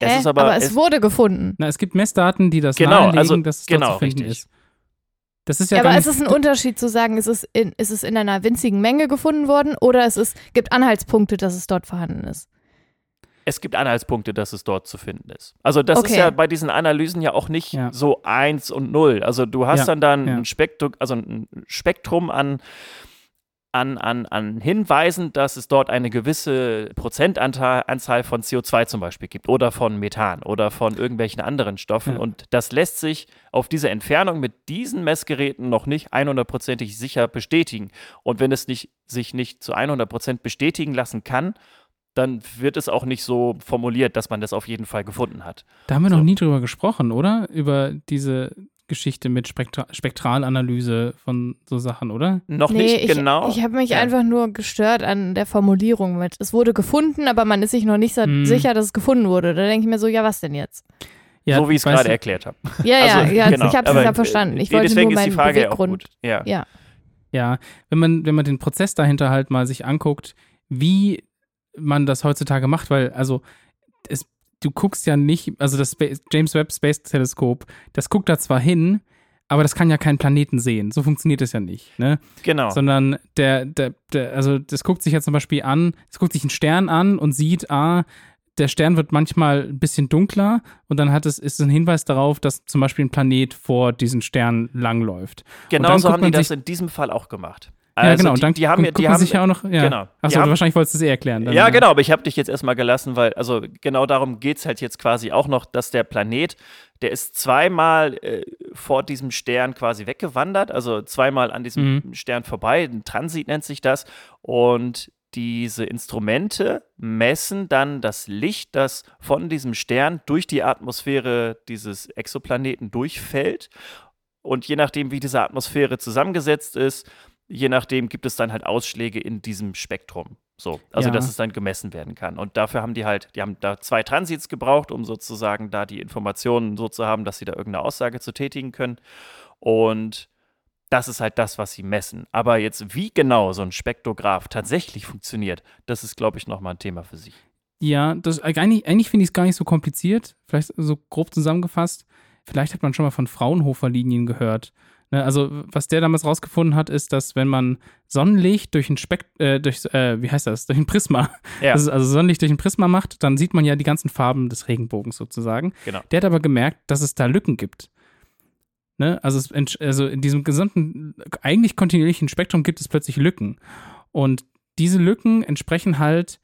Es
Äh,
ist aber,
es,
es,
wurde gefunden.
Na, es gibt Messdaten, die das
Genau,
nahelegen,
also-
dass es
genau,
dort zu finden
richtig.
ist. Das ist ja,
Ja,
gar
aber es ist ein Unterschied zu sagen, ist es in, ist es in einer winzigen Menge gefunden worden oder es ist, gibt Anhaltspunkte, dass es dort vorhanden ist.
es gibt Anhaltspunkte, dass es dort zu finden ist. Also das ist
Okay.
ja bei diesen Analysen ja auch nicht
Ja.
so eins und null. Also du hast
Ja,
dann dann
ja.
ein Spektrum, also ein Spektrum an an, an, an Hinweisen, dass es dort eine gewisse Prozentanzahl Anzahl von CO2 zum Beispiel gibt oder von Methan oder von irgendwelchen anderen Stoffen.
Ja.
Und das lässt sich auf diese Entfernung mit diesen Messgeräten noch nicht 100%ig sicher bestätigen. Und wenn es nicht, sich nicht zu 100% bestätigen lassen kann, dann wird es auch nicht so formuliert, dass man das auf jeden Fall gefunden hat.
da haben wir
so.
noch nie drüber gesprochen, oder? Über diese Geschichte mit Spektra Spektralanalyse von so Sachen, oder?
Noch
nee,
nicht
ich,
genau.
ich habe mich
Ja.
einfach nur gestört an der Formulierung mit. Es wurde gefunden, aber man ist sich noch nicht so
Hm.
sicher, dass es gefunden wurde. Da denke ich mir so, ja, was denn jetzt?
Ja,
so wie ich es gerade erklärt habe.
Ja, ja,
Also,
ja
genau.
ich habe es ja verstanden. Ich wollte
deswegen
nur
ist die
meinen
Frage ja auch
Beweggrund.
gut. Ja.
Ja.
Ja, wenn man, wenn man den Prozess dahinter halt mal sich anguckt, wie man das heutzutage macht, weil, also, es, du guckst ja nicht, also das James Webb Space Teleskop, das guckt da zwar hin, aber das kann ja keinen Planeten sehen. So funktioniert es ja nicht, ne?
Genau.
Sondern der, der, der, also das guckt sich ja zum Beispiel an, es guckt sich einen Stern an und sieht, ah, der Stern wird manchmal ein bisschen dunkler und dann hat es, ist ein Hinweis darauf, dass zum Beispiel ein Planet vor diesen Stern langläuft.
Genau so haben die das in diesem Fall auch gemacht.
Ja,
Also
genau.
Die,
dann
die haben,
guckt
die haben,
sich ja auch noch, ja.
genau.
Achso,
haben-
wahrscheinlich wolltest du es eh erklären. Dann,
Ja, genau, aber ich habe dich jetzt erstmal gelassen, weil, also genau darum geht es halt jetzt quasi auch noch, dass der Planet, der ist zweimal äh, vor diesem Stern quasi weggewandert, also zweimal an diesem
Mhm.
Stern vorbei, ein Transit nennt sich das. Und diese Instrumente messen dann das Licht, das von diesem Stern durch die Atmosphäre dieses Exoplaneten durchfällt. Und je nachdem, wie diese Atmosphäre zusammengesetzt ist, je nachdem gibt es dann halt Ausschläge in diesem Spektrum. So, also
Ja.
dass es dann gemessen werden kann. Und dafür haben die halt, die haben da zwei Transits gebraucht, um sozusagen da die Informationen so zu haben, dass sie da irgendeine Aussage zu tätigen können. Und das ist halt das, was sie messen. Aber jetzt, wie genau so ein Spektrograph tatsächlich funktioniert, das ist, glaube ich, nochmal ein Thema für sich.
Ja, das, eigentlich, eigentlich finde ich es gar nicht so kompliziert. Vielleicht so grob zusammengefasst. Vielleicht hat man schon mal von Fraunhofer-Linien gehört. Ne, also, was der damals rausgefunden hat, ist, dass wenn man Sonnenlicht durch ein Spekt äh, durch, äh, wie heißt das, durch ein Prisma,
Ja,
ist also Sonnenlicht durch ein Prisma macht, dann sieht man ja die ganzen Farben des Regenbogens sozusagen.
genau.
Der hat aber gemerkt, dass es da Lücken gibt. Ne? Also, es, also in diesem gesamten, eigentlich kontinuierlichen Spektrum gibt es plötzlich Lücken. Und diese Lücken entsprechen halt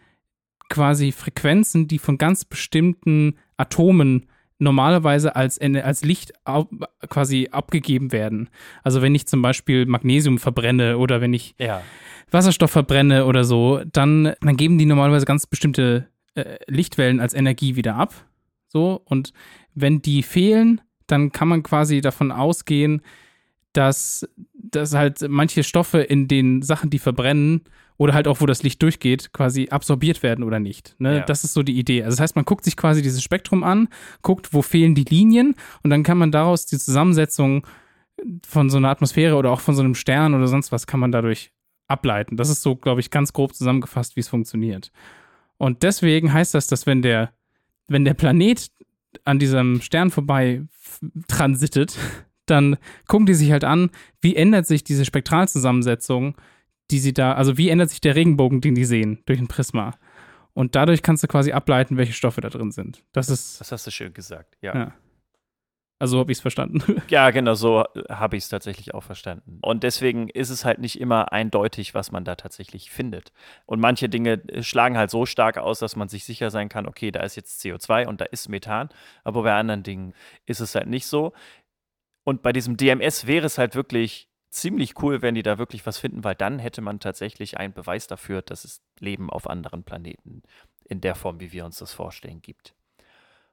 quasi Frequenzen, die von ganz bestimmten Atomen normalerweise als, als Licht quasi abgegeben werden. Also wenn ich zum Beispiel Magnesium verbrenne oder wenn ich
Ja,
Wasserstoff verbrenne oder so, dann, dann geben die normalerweise ganz bestimmte äh, Lichtwellen als Energie wieder ab. So, und wenn die fehlen, dann kann man quasi davon ausgehen, dass, dass halt manche Stoffe in den Sachen, die verbrennen, oder halt auch, wo das Licht durchgeht, quasi absorbiert werden oder nicht. Ne?
Ja.
Das ist so die Idee. Also das heißt, man guckt sich quasi dieses Spektrum an, guckt, wo fehlen die Linien und dann kann man daraus die Zusammensetzung von so einer Atmosphäre oder auch von so einem Stern oder sonst was kann man dadurch ableiten. Das ist so, glaube ich, ganz grob zusammengefasst, wie es funktioniert. Und deswegen heißt das, dass wenn der, wenn der Planet an diesem Stern vorbei transitet, dann gucken die sich halt an, wie ändert sich diese Spektralzusammensetzung, die sie da, also wie ändert sich der Regenbogen, den die sehen, durch ein Prisma. Und dadurch kannst du quasi ableiten, welche Stoffe da drin sind. Das ist,
das hast du schön gesagt. Ja.
ja. Also habe ich es verstanden.
Ja, genau, so habe ich es tatsächlich auch verstanden. Und deswegen ist es halt nicht immer eindeutig, was man da tatsächlich findet. Und manche Dinge äh, schlagen halt so stark aus, dass man sich sicher sein kann, okay, da ist jetzt CO2 und da ist Methan. Aber bei anderen Dingen ist es halt nicht so. Und bei diesem DMS wäre es halt wirklich ziemlich cool, wenn die da wirklich was finden, weil dann hätte man tatsächlich einen Beweis dafür, dass es Leben auf anderen Planeten in der Form, wie wir uns das vorstellen, gibt.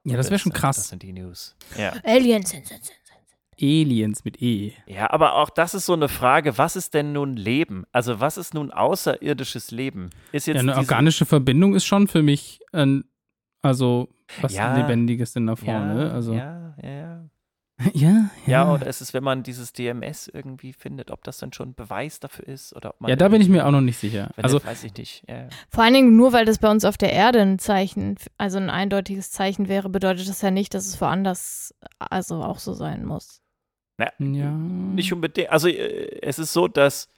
Ja, das wäre schon krass.
Das sind die News. Ja.
Aliens sind, sind, sind.
Aliens mit E.
Ja, aber auch das ist so eine Frage, was ist denn nun Leben? Also was ist nun außerirdisches Leben? Ist jetzt
Ja, eine organische Verbindung ist schon für mich ein, also was
Ja.
Lebendiges in der Form,
ja,
ne? Also,
ja, ja, ja.
ja,
Ja, oder ist es, wenn man dieses DMS irgendwie findet, ob das dann schon ein Beweis dafür ist? Oder ob man
Ja, da bin ich mir auch noch nicht sicher. Also,
das weiß ich nicht. Ja, ja.
Vor allen Dingen nur, weil das bei uns auf der Erde ein Zeichen, also ein eindeutiges Zeichen wäre, bedeutet das ja nicht, dass es woanders also auch so sein muss.
Na,
ja.
Nicht unbedingt. Also äh, es ist so, dass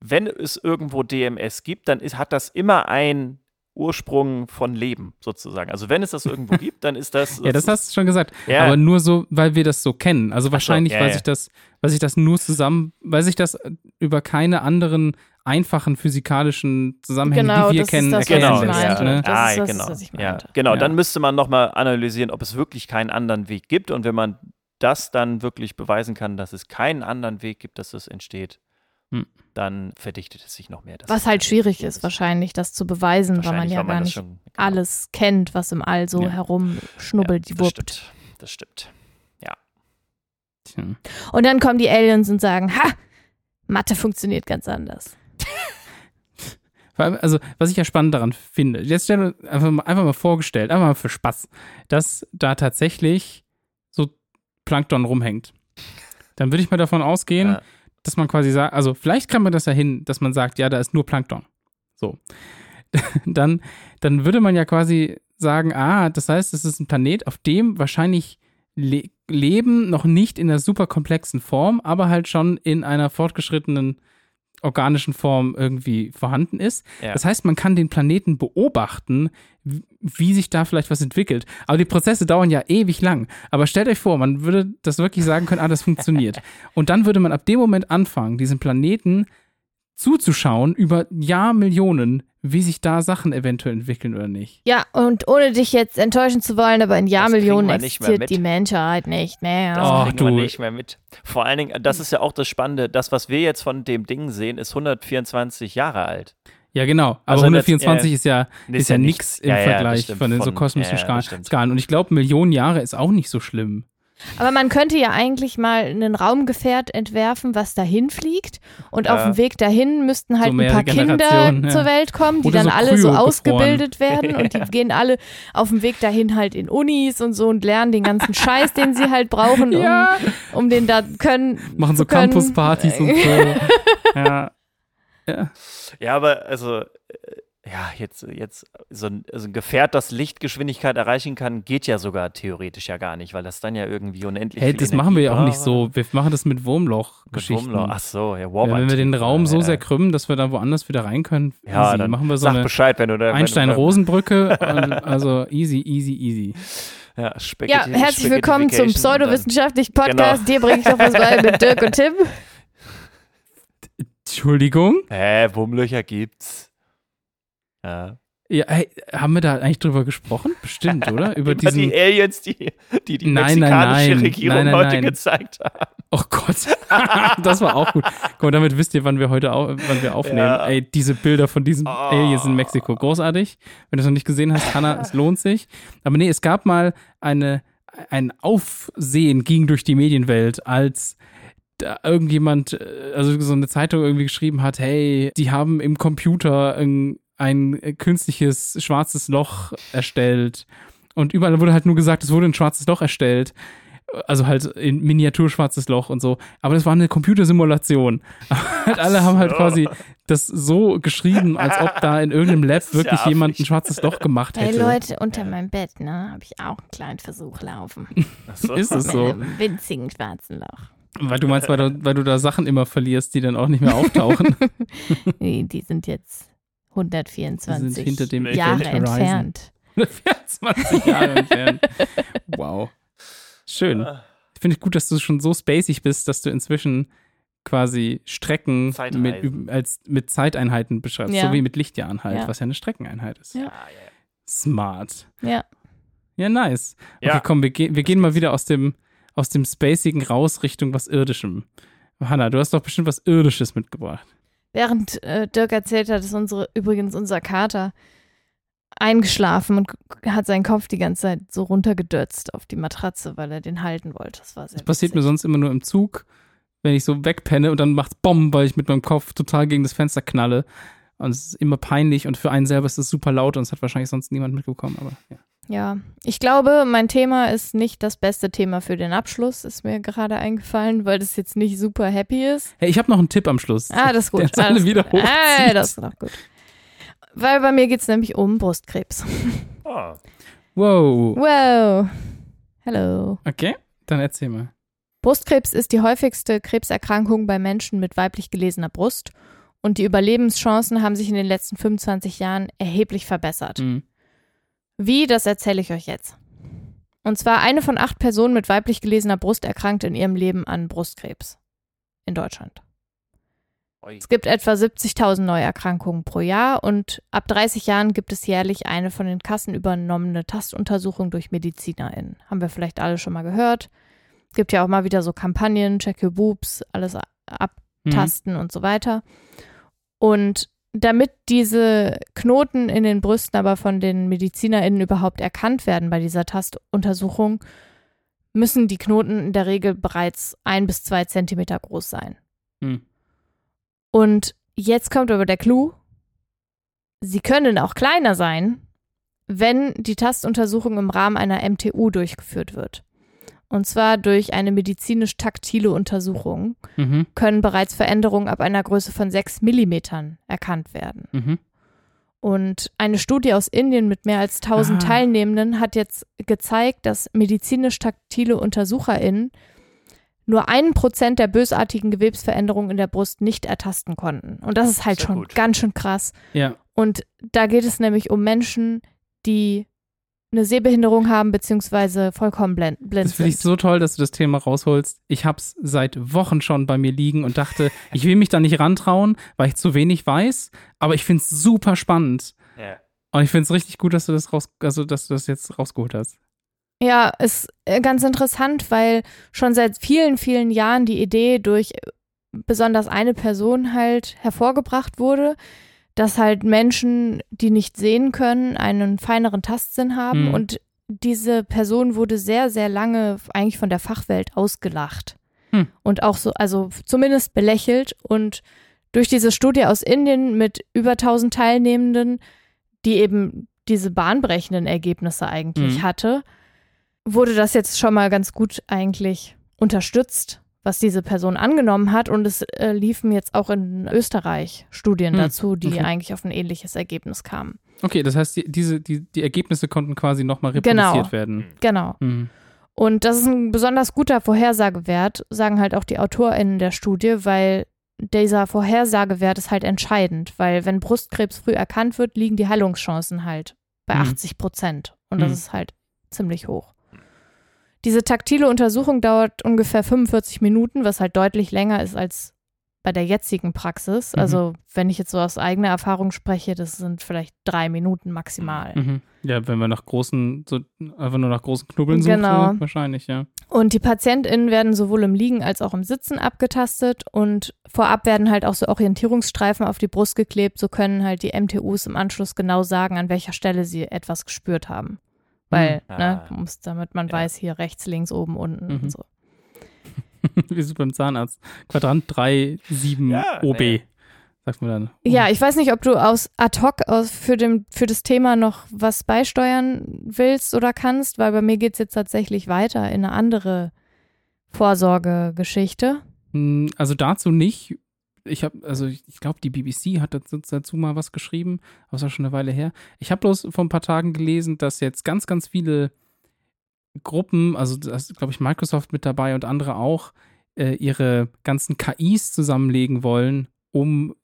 wenn es irgendwo DMS gibt, dann ist, hat das immer einen Ursprung von Leben sozusagen. Also wenn es das irgendwo gibt, dann ist das.
Ja, das hast du schon gesagt.
Ja.
Aber nur so, weil wir das so kennen. Also wahrscheinlich,
ja,
weil
ja.
sich das, weil sich das nur zusammen, weil sich das über keine anderen einfachen physikalischen Zusammenhänge,
Genau,
die wir
das ist
kennen,
das, was
erklären
ich
genau,
lässt.
meinte.
Ne?
Das
ah,
ist das,
genau.
was ich
ja, genau.
Ja.
Dann müsste man nochmal analysieren, ob es wirklich keinen anderen Weg gibt. Und wenn man das dann wirklich beweisen kann, dass es keinen anderen Weg gibt, dass das entsteht,
Hm.
dann verdichtet es sich noch mehr. Das
Was halt schwierig ist, wahrscheinlich, das zu beweisen, weil man ja
weil man
gar nicht
schon- genau.
alles kennt, was im All so
Ja.
herumschnubbelt,
ja, das
wuppt.
stimmt. Das stimmt.
Tja.
Und dann kommen die Aliens und sagen, ha, Mathe funktioniert ganz anders.
Also, was ich ja spannend daran finde, jetzt stell dir einfach mal, einfach mal vorgestellt, einfach mal für Spaß, dass da tatsächlich so Plankton rumhängt. Dann würde ich mal davon ausgehen,
Ja.
Dass man quasi sagt, also vielleicht kann man das ja hin, dass man sagt, ja, da ist nur Plankton. So. Dann, dann würde man ja quasi sagen, ah, das heißt, es ist ein Planet, auf dem wahrscheinlich Le Leben noch nicht in einer super komplexen Form, aber halt schon in einer fortgeschrittenen organischen Form irgendwie vorhanden ist.
Ja.
Das heißt, man kann den Planeten beobachten, wie- sich da vielleicht was entwickelt. Aber die Prozesse dauern ja ewig lang. Aber stellt euch vor, man würde das wirklich sagen können, ah, das funktioniert. Und dann würde man ab dem Moment anfangen, diesem Planeten zuzuschauen über Jahrmillionen, wie sich da Sachen eventuell entwickeln oder nicht.
Ja, und ohne dich jetzt enttäuschen zu wollen, aber in Jahrmillionen existiert die Menschheit nicht mehr.
Das
Oh,
kriegen
du.
wir nicht mehr mit. Vor allen Dingen, das ist ja auch das Spannende, das, was wir jetzt von dem Ding sehen, ist 124 Jahre alt.
Ja, genau. Aber
Also das-
124
ja,
ist ja, ist ja nichts im
Ja, ja, das
Vergleich
stimmt.
von den so kosmischen
ja, ja, das.
Skalen. Und ich glaube, Millionen Jahre ist auch nicht so schlimm.
Aber man könnte ja eigentlich mal einen Raumgefährt entwerfen, was dahin fliegt. Und
Ja.
auf dem Weg dahin müssten halt
So
ein paar Kinder
ja.
zur Welt kommen, die
Oder
dann
so
alle so ausgebildet werden. Und die gehen alle auf dem Weg dahin halt in Unis und so und lernen den ganzen Scheiß, den sie halt brauchen, um,
Ja.
um den da können.
Machen so. Campuspartys und so. ja. ja.
Ja, aber also, äh, ja, jetzt, jetzt so ein, so ein Gefährt, das Lichtgeschwindigkeit erreichen kann, geht ja sogar theoretisch ja gar nicht, weil das dann ja irgendwie unendlich
Hey, das machen wir ja auch nicht so. Wir machen das mit Wurmloch-Geschichten.
Wurmloch. Ach so, ja,
Ja,
warp
wenn wir den Raum so sehr
krümmen.
dass wir da woanders wieder rein können,
ja,
easy.
dann
machen wir so
sag
eine
Bescheid, wenn du da.
Einstein-Rosenbrücke. also easy, easy, easy.
Ja,
Ja, herzlich willkommen zum pseudowissenschaftlichen Podcast. Dir bringe ich doch was bei mit Dirk und Tim.
Entschuldigung?
Hä, Wurmlöcher gibt's. Ja.
Ja, hey, haben wir da eigentlich drüber gesprochen? Bestimmt, oder? Über
Über
diesen.
die Aliens, die die, die
Nein,
mexikanische
nein.
Regierung
Nein, nein,
heute gezeigt haben.
Oh Gott. das war auch gut. Mal, damit wisst ihr, wann wir heute au wann wir aufnehmen.
Ja.
Ey, diese Bilder von diesen
Oh.
Aliens in Mexiko. Großartig. Wenn du es noch nicht gesehen hast, Hannah, es lohnt sich. Aber nee, es gab mal eine, ein Aufsehen ging durch die Medienwelt, als da irgendjemand, äh, also so eine Zeitung irgendwie geschrieben hat, hey, die haben im Computer ein, ein künstliches schwarzes Loch erstellt. Und überall wurde halt nur gesagt, es wurde ein schwarzes Loch erstellt. Also halt in Miniatur schwarzes Loch und so. Aber das war eine Computersimulation. halt alle haben halt quasi das so geschrieben, als ob da in irgendeinem Lab wirklich jemand ein schwarzes Loch gemacht
Hey
hätte.
Leute, unter meinem Bett, ne, habe ich auch einen kleinen Versuch laufen.
So.
Ist es
Mit
so?
einem winzigen schwarzen Loch.
Weil du meinst, weil du, weil du da Sachen immer verlierst, die dann auch nicht mehr auftauchen.
Nee, die sind jetzt 124
Die sind hinter dem
Jahre entfernt.
24 Jahre entfernt. Wow. Schön.
Ah.
Ich finde es gut, dass du schon so spacig bist, dass du inzwischen quasi Strecken mit, als, mit Zeiteinheiten beschreibst,
Ja.
so wie mit Lichtjahren halt,
Ja.
was ja eine Streckeneinheit ist.
Ja.
Ja, ja.
Smart.
Ja.
Ja, nice. Okay,
Ja.
komm, wir, ge wir gehen mal wieder aus dem, aus dem Spacigen raus Richtung was Irdischem. Hanna, du hast doch bestimmt was Irdisches mitgebracht.
Während äh, Dirk erzählt hat, ist unsere, übrigens unser Kater eingeschlafen und hat seinen Kopf die ganze Zeit so runtergedötzt auf die Matratze, weil er den halten wollte. Das war sehr
Das passiert mir sonst immer nur im Zug, wenn ich so wegpenne und dann macht's Bomb, weil ich mit meinem Kopf total gegen das Fenster knalle. Und es ist immer peinlich und für einen selber ist es super laut und es hat wahrscheinlich sonst niemand mitbekommen. Aber ja.
Ja, ich glaube, mein Thema ist nicht das beste Thema für den Abschluss, ist mir gerade eingefallen, weil das jetzt nicht super happy ist.
Hey, ich habe noch einen Tipp am Schluss.
Ah, das ist gut.
Der jetzt
ah,
alle
das,
wieder hochzieht.
ah, das ist doch gut. Weil bei mir geht es nämlich um Brustkrebs.
Oh.
Wow.
Wow. Hello.
Okay, dann erzähl mal.
Brustkrebs ist die häufigste Krebserkrankung bei Menschen mit weiblich gelesener Brust und die Überlebenschancen haben sich in den letzten 25 Jahren erheblich verbessert.
Mhm.
Wie, das erzähle ich euch jetzt. Und zwar eine von acht Personen mit weiblich gelesener Brust erkrankt in ihrem Leben an Brustkrebs. In Deutschland. Es gibt etwa 70.000 Neuerkrankungen pro Jahr und ab 30 Jahren gibt es jährlich eine von den Kassen übernommene Tastuntersuchung durch MedizinerInnen. Haben wir vielleicht alle schon mal gehört. Gibt ja auch mal wieder so Kampagnen, Check Your Boobs, alles
Mhm.
abtasten und so weiter. Und damit diese Knoten in den Brüsten aber von den MedizinerInnen überhaupt erkannt werden bei dieser Tastuntersuchung, müssen die Knoten in der Regel bereits ein bis zwei Zentimeter groß sein.
Mhm.
Und jetzt kommt aber der Clou. Sie können auch kleiner sein, wenn die Tastuntersuchung im Rahmen einer MTU durchgeführt wird. Und zwar durch eine medizinisch-taktile Untersuchung
Mhm.
können bereits Veränderungen ab einer Größe von 6 Millimetern erkannt werden.
Mhm.
Und eine Studie aus Indien mit mehr als 1000
Ah.
Teilnehmenden hat jetzt gezeigt, dass medizinisch-taktile UntersucherInnen nur einen Prozent der bösartigen Gewebsveränderungen in der Brust nicht ertasten konnten. Und das ist halt
Sehr
schon
gut.
ganz schön krass.
Ja.
Und da geht es nämlich um Menschen, die eine Sehbehinderung haben, beziehungsweise vollkommen blind, blind
Das finde ich
sind.
so toll, dass du das Thema rausholst. Ich habe es seit Wochen schon bei mir liegen und dachte, ich will mich da nicht rantrauen, weil ich zu wenig weiß. Aber ich finde es super spannend.
Ja.
Und ich finde es richtig gut, dass du das raus, also dass du das jetzt rausgeholt hast.
Ja, ist äh, ganz interessant, weil schon seit vielen, vielen Jahren die Idee durch äh, besonders eine Person halt hervorgebracht wurde, dass halt Menschen, die nicht sehen können, einen feineren Tastsinn haben.
Mhm.
Und diese Person wurde sehr, sehr lange eigentlich von der Fachwelt ausgelacht.
Hm.
Und auch so, also zumindest belächelt. Und durch diese Studie aus Indien mit über 1000 Teilnehmenden, die eben diese bahnbrechenden Ergebnisse eigentlich
Mhm.
hatte, wurde das jetzt schon mal ganz gut eigentlich unterstützt, was diese Person angenommen hat. Und es äh, liefen jetzt auch in Österreich Studien
Hm,
dazu, die
okay.
eigentlich auf ein ähnliches Ergebnis kamen.
Okay, das heißt, die, diese, die, die Ergebnisse konnten quasi nochmal
Genau.
reproduziert werden.
Genau.
Mhm.
Und das ist ein besonders guter Vorhersagewert, sagen halt auch die AutorInnen der Studie, weil dieser Vorhersagewert ist halt entscheidend, weil wenn Brustkrebs früh erkannt wird, liegen die Heilungschancen halt bei
Mhm.
80 Prozent. Und das
Mhm.
ist halt ziemlich hoch. Diese taktile Untersuchung dauert ungefähr 45 Minuten, was halt deutlich länger ist als bei der jetzigen Praxis.
Mhm.
Also, wenn ich jetzt so aus eigener Erfahrung spreche, das sind vielleicht drei Minuten maximal.
Mhm. Ja, wenn wir nach großen, so einfach nur nach großen Knubbeln suchen,
Genau.
wahrscheinlich, ja.
Und die PatientInnen werden sowohl im Liegen als auch im Sitzen abgetastet und vorab werden halt auch so Orientierungsstreifen auf die Brust geklebt. So können halt die MTUs im Anschluss genau sagen, an welcher Stelle sie etwas gespürt haben. Weil,
Mhm.
ne,
Ah.
muss, damit man
Ja.
weiß, hier rechts, links, oben, unten
Mhm.
und so.
Wie so beim Zahnarzt. Quadrant 3, 7
Ja,
OB.
nee.
Sagt man dann.
Ja, ich weiß nicht, ob du aus ad hoc aus für, dem, für das Thema noch was beisteuern willst oder kannst, weil bei mir geht es jetzt tatsächlich weiter in eine andere Vorsorgegeschichte.
Hm, Also dazu nicht. Ich habe, also ich glaube, die BBC hat dazu, dazu mal was geschrieben, aber es war schon eine Weile her. Ich habe bloß vor ein paar Tagen gelesen, dass jetzt ganz, ganz viele Gruppen, also da ist, glaube ich, Microsoft mit dabei und andere auch, äh, ihre ganzen KIs zusammenlegen wollen, um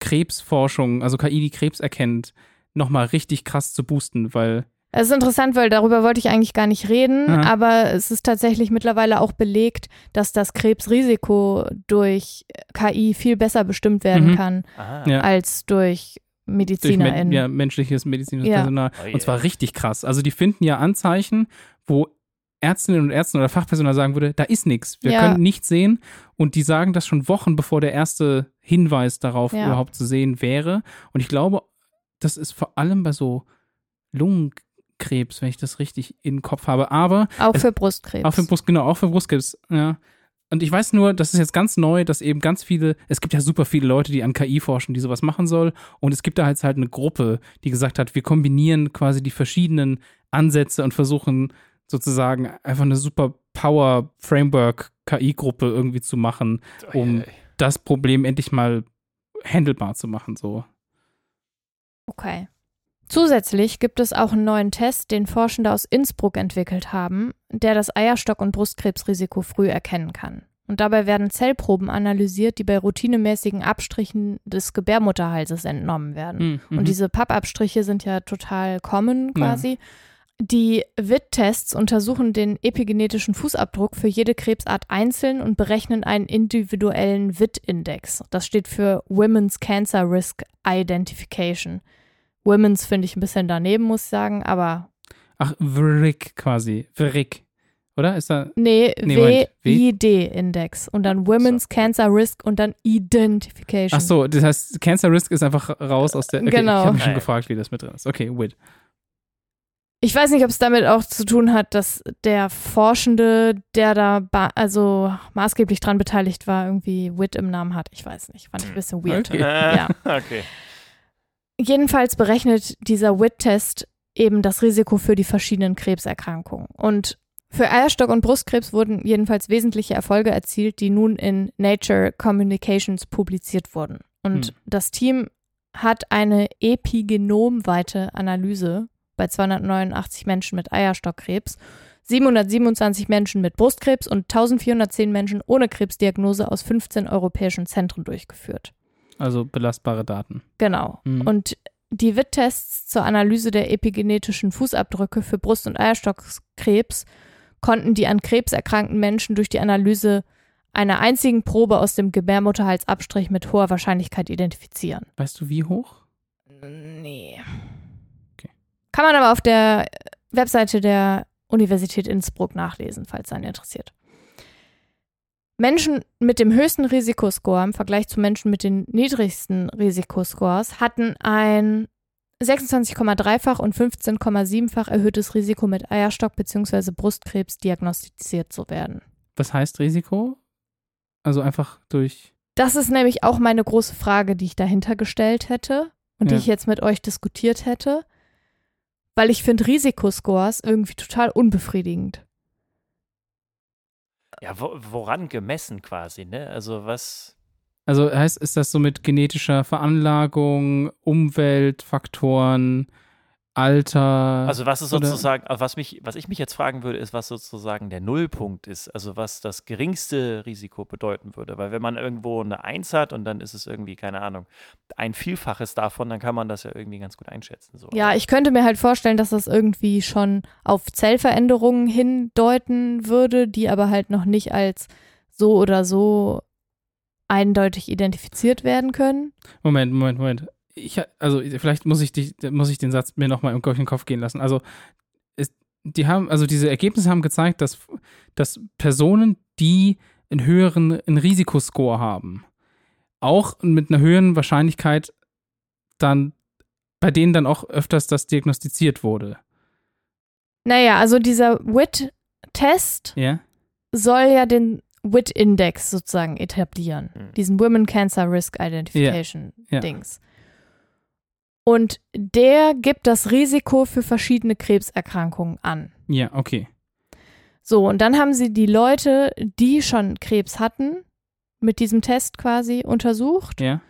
Krebsforschung, also KI, die Krebs erkennt, nochmal richtig krass zu boosten, weil
Es ist interessant, weil darüber wollte ich eigentlich gar nicht reden,
Aha.
aber es ist tatsächlich mittlerweile auch belegt, dass das Krebsrisiko durch KI viel besser bestimmt werden
Mhm.
kann
Aha.
Ja.
als durch
durch men
MedizinerInnen.
ja, menschliches medizinisches
Ja.
Personal.
Oh je.
Und zwar richtig krass. Also die finden ja Anzeichen, wo Ärztinnen und Ärzte oder Fachpersonal sagen würde, da ist nichts. Wir
Ja.
können nichts sehen. Und die sagen das schon Wochen, bevor der erste Hinweis darauf
Ja.
überhaupt zu sehen wäre. Und ich glaube, das ist vor allem bei so Lungenkrebs, wenn ich das richtig im Kopf habe. Aber
Auch
Es-
für Brustkrebs.
auch für Brust, genau, auch für Brustkrebs, ja. Und ich weiß nur, das ist jetzt ganz neu, dass eben ganz viele, es gibt ja super viele Leute, die an KI forschen, die sowas machen soll. Und es gibt da jetzt halt eine Gruppe, die gesagt hat, wir kombinieren quasi die verschiedenen Ansätze und versuchen sozusagen einfach eine super Power Framework KI-Gruppe irgendwie zu machen, um das Problem endlich mal handelbar zu machen, so.
Okay. Zusätzlich gibt es auch einen neuen Test, den Forschende aus Innsbruck entwickelt haben, der das Eierstock- und Brustkrebsrisiko früh erkennen kann. Und dabei werden Zellproben analysiert, die bei routinemäßigen Abstrichen des Gebärmutterhalses entnommen werden.
Mhm.
Und diese Pappabstriche sind ja total common quasi. Die WIT-Tests untersuchen den epigenetischen Fußabdruck für jede Krebsart einzeln und berechnen einen individuellen WIT-Index. Das steht für Women's Cancer Risk Identification. Women's finde ich ein bisschen daneben, muss ich sagen, aber
Ach, VRIC quasi. VRIC. Oder? Ist da.
nee,
Nee.
WID-Index und dann Women's Cancer Risk und dann Identification.
Ach so, das heißt, Cancer Risk ist einfach raus aus der. Okay,
Genau.
Ich habe mich schon gefragt, wie das mit drin ist. Okay, wait.
Ich weiß nicht, ob es damit auch zu tun hat, dass der Forschende, der da also maßgeblich dran beteiligt war, irgendwie WIT im Namen hat. Ich weiß nicht. Fand ich ein bisschen weird.
Okay.
Ja.
okay.
Jedenfalls berechnet dieser WIT-Test eben das Risiko für die verschiedenen Krebserkrankungen. Und für Eierstock- und Brustkrebs wurden jedenfalls wesentliche Erfolge erzielt, die nun in Nature Communications publiziert wurden. Und
Hm.
das Team hat eine epigenomweite Analyse bei 289 Menschen mit Eierstockkrebs, 727 Menschen mit Brustkrebs und 1410 Menschen ohne Krebsdiagnose aus 15 europäischen Zentren durchgeführt.
Also belastbare Daten.
Genau.
Mhm.
Und die WIT-Tests zur Analyse der epigenetischen Fußabdrücke für Brust- und Eierstockkrebs konnten die an Krebs erkrankten Menschen durch die Analyse einer einzigen Probe aus dem Gebärmutterhalsabstrich mit hoher Wahrscheinlichkeit identifizieren.
Weißt du, wie hoch?
Nee.
Okay.
Kann man aber auf der Webseite der Universität Innsbruck nachlesen, falls einen interessiert. Menschen mit dem höchsten Risikoscore im Vergleich zu Menschen mit den niedrigsten Risikoscores hatten ein 26,3-fach und 15,7-fach erhöhtes Risiko mit Eierstock- bzw. Brustkrebs diagnostiziert zu werden.
Was heißt Risiko? Also einfach durch.
Das ist nämlich auch meine große Frage, die ich dahinter gestellt hätte und die
Ja.
ich jetzt mit euch diskutiert hätte, weil ich finde Risikoscores irgendwie total unbefriedigend.
Ja, wo, woran gemessen quasi, ne? Also was.
Also heißt, ist das so mit genetischer Veranlagung, Umweltfaktoren, Alter?
Also was ist sozusagen, also was mich, was ich mich jetzt fragen würde, ist, was sozusagen der Nullpunkt ist, also was das geringste Risiko bedeuten würde. Weil wenn man irgendwo eine Eins hat und dann ist es irgendwie, keine Ahnung, ein Vielfaches davon, dann kann man das ja irgendwie ganz gut einschätzen. So.
Ja, ich könnte mir halt vorstellen, dass das irgendwie schon auf Zellveränderungen hindeuten würde, die aber halt noch nicht als so oder so eindeutig identifiziert werden können.
Moment, Moment, Moment. Ich, also vielleicht muss ich dich, muss ich den Satz mir nochmal im, durch den Kopf gehen lassen. Also ist, die haben, also diese Ergebnisse haben gezeigt, dass, dass Personen, die einen höheren einen Risikoscore haben, auch mit einer höheren Wahrscheinlichkeit dann bei denen dann auch öfters das diagnostiziert wurde.
Naja, also dieser WIT-Test
Ja?
soll ja den WIT-Index sozusagen etablieren.
Hm.
Diesen Women Cancer Risk Identification
ja.
Dings. Und der gibt das Risiko für verschiedene Krebserkrankungen an.
Ja, okay.
So, und dann haben sie die Leute, die schon Krebs hatten, mit diesem Test quasi untersucht
Ja.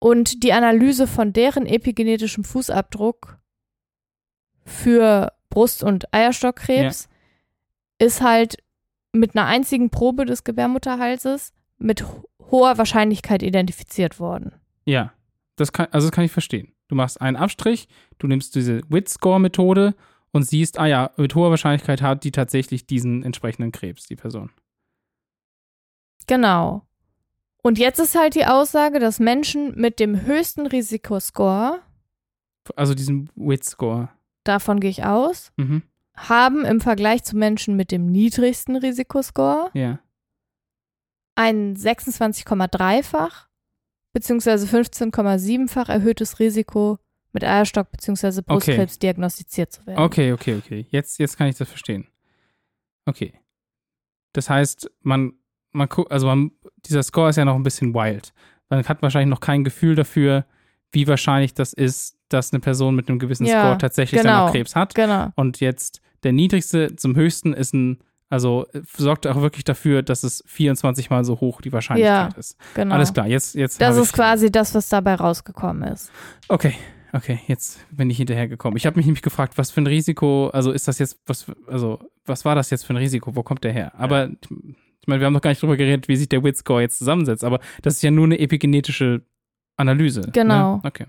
und die Analyse von deren epigenetischem Fußabdruck für Brust- und Eierstockkrebs ist halt mit einer einzigen Probe des Gebärmutterhalses mit ho- hoher Wahrscheinlichkeit identifiziert worden.
Ja. Das kann, also das kann ich verstehen. Du machst einen Abstrich, du nimmst diese WIT-Score-Methode und siehst, ah ja, mit hoher Wahrscheinlichkeit hat die tatsächlich diesen entsprechenden Krebs, die Person.
Genau. Und jetzt ist halt die Aussage, dass Menschen mit dem höchsten Risikoscore,
Also diesen WIT-Score.
davon gehe ich aus,
Mhm.
haben im Vergleich zu Menschen mit dem niedrigsten Risikoscore
Ja.
ein 26,3-fach beziehungsweise 15,7-fach erhöhtes Risiko mit Eierstock beziehungsweise Brustkrebs diagnostiziert zu werden.
Okay, okay, okay. Jetzt, jetzt kann ich das verstehen. Okay. Das heißt, man, man guckt, also man, dieser Score ist ja noch ein bisschen wild. Man hat wahrscheinlich noch kein Gefühl dafür, wie wahrscheinlich das ist, dass eine Person mit einem gewissen
Ja,
Score tatsächlich dann
genau.
noch Krebs hat.
Genau.
Und jetzt der niedrigste zum höchsten ist ein, also äh, sorgt auch wirklich dafür, dass es 24 mal so hoch die Wahrscheinlichkeit ist.
Genau.
Alles klar, jetzt, jetzt.
Das ist quasi das, was dabei rausgekommen ist.
Okay, okay, jetzt bin ich hinterhergekommen. Ich habe mich nämlich gefragt, was für ein Risiko, also ist das jetzt, was, also, was war das jetzt für ein Risiko? Wo kommt der her? Aber ich meine, wir haben noch gar nicht drüber geredet, wie sich der WIT-Score jetzt zusammensetzt, aber das ist ja nur eine epigenetische Analyse.
Genau.
Ne? Okay.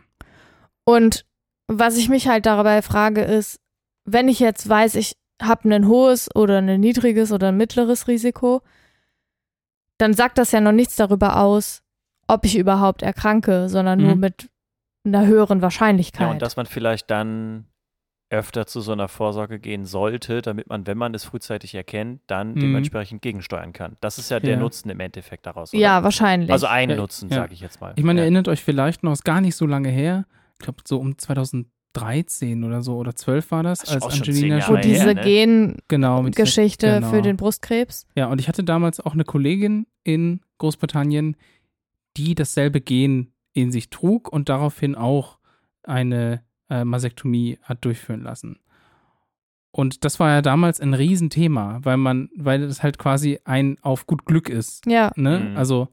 Und was ich mich halt dabei frage, ist, wenn ich jetzt weiß, ich habe ein hohes oder ein niedriges oder ein mittleres Risiko, dann sagt das ja noch nichts darüber aus, ob ich überhaupt erkranke, sondern nur
Mhm.
mit einer höheren Wahrscheinlichkeit.
Ja, und dass man vielleicht dann öfter zu so einer Vorsorge gehen sollte, damit man, wenn man es frühzeitig erkennt, dann
Mhm.
dementsprechend gegensteuern kann. Das ist ja der
Ja.
Nutzen im Endeffekt daraus. Oder?
ja, wahrscheinlich.
Also ein
Ja,
Nutzen,
ja.
sage ich jetzt mal.
Ich meine,
ja.
erinnert euch vielleicht noch, ist gar nicht so lange her, ich glaube so um 2013 oder so oder 12 war das,
Das
als Angelina
Wo
Jahre her,
diese
ne?
Gen
Genau, mit dieser-
Geschichte
genau.
für den Brustkrebs.
Ja, und ich hatte damals auch eine Kollegin in Großbritannien, die dasselbe Gen in sich trug und daraufhin auch eine äh, Masektomie hat durchführen lassen. Und das war ja damals ein Riesenthema, weil man, weil das halt quasi ein auf gut Glück ist.
Ja,
Ne?
Mhm.
Also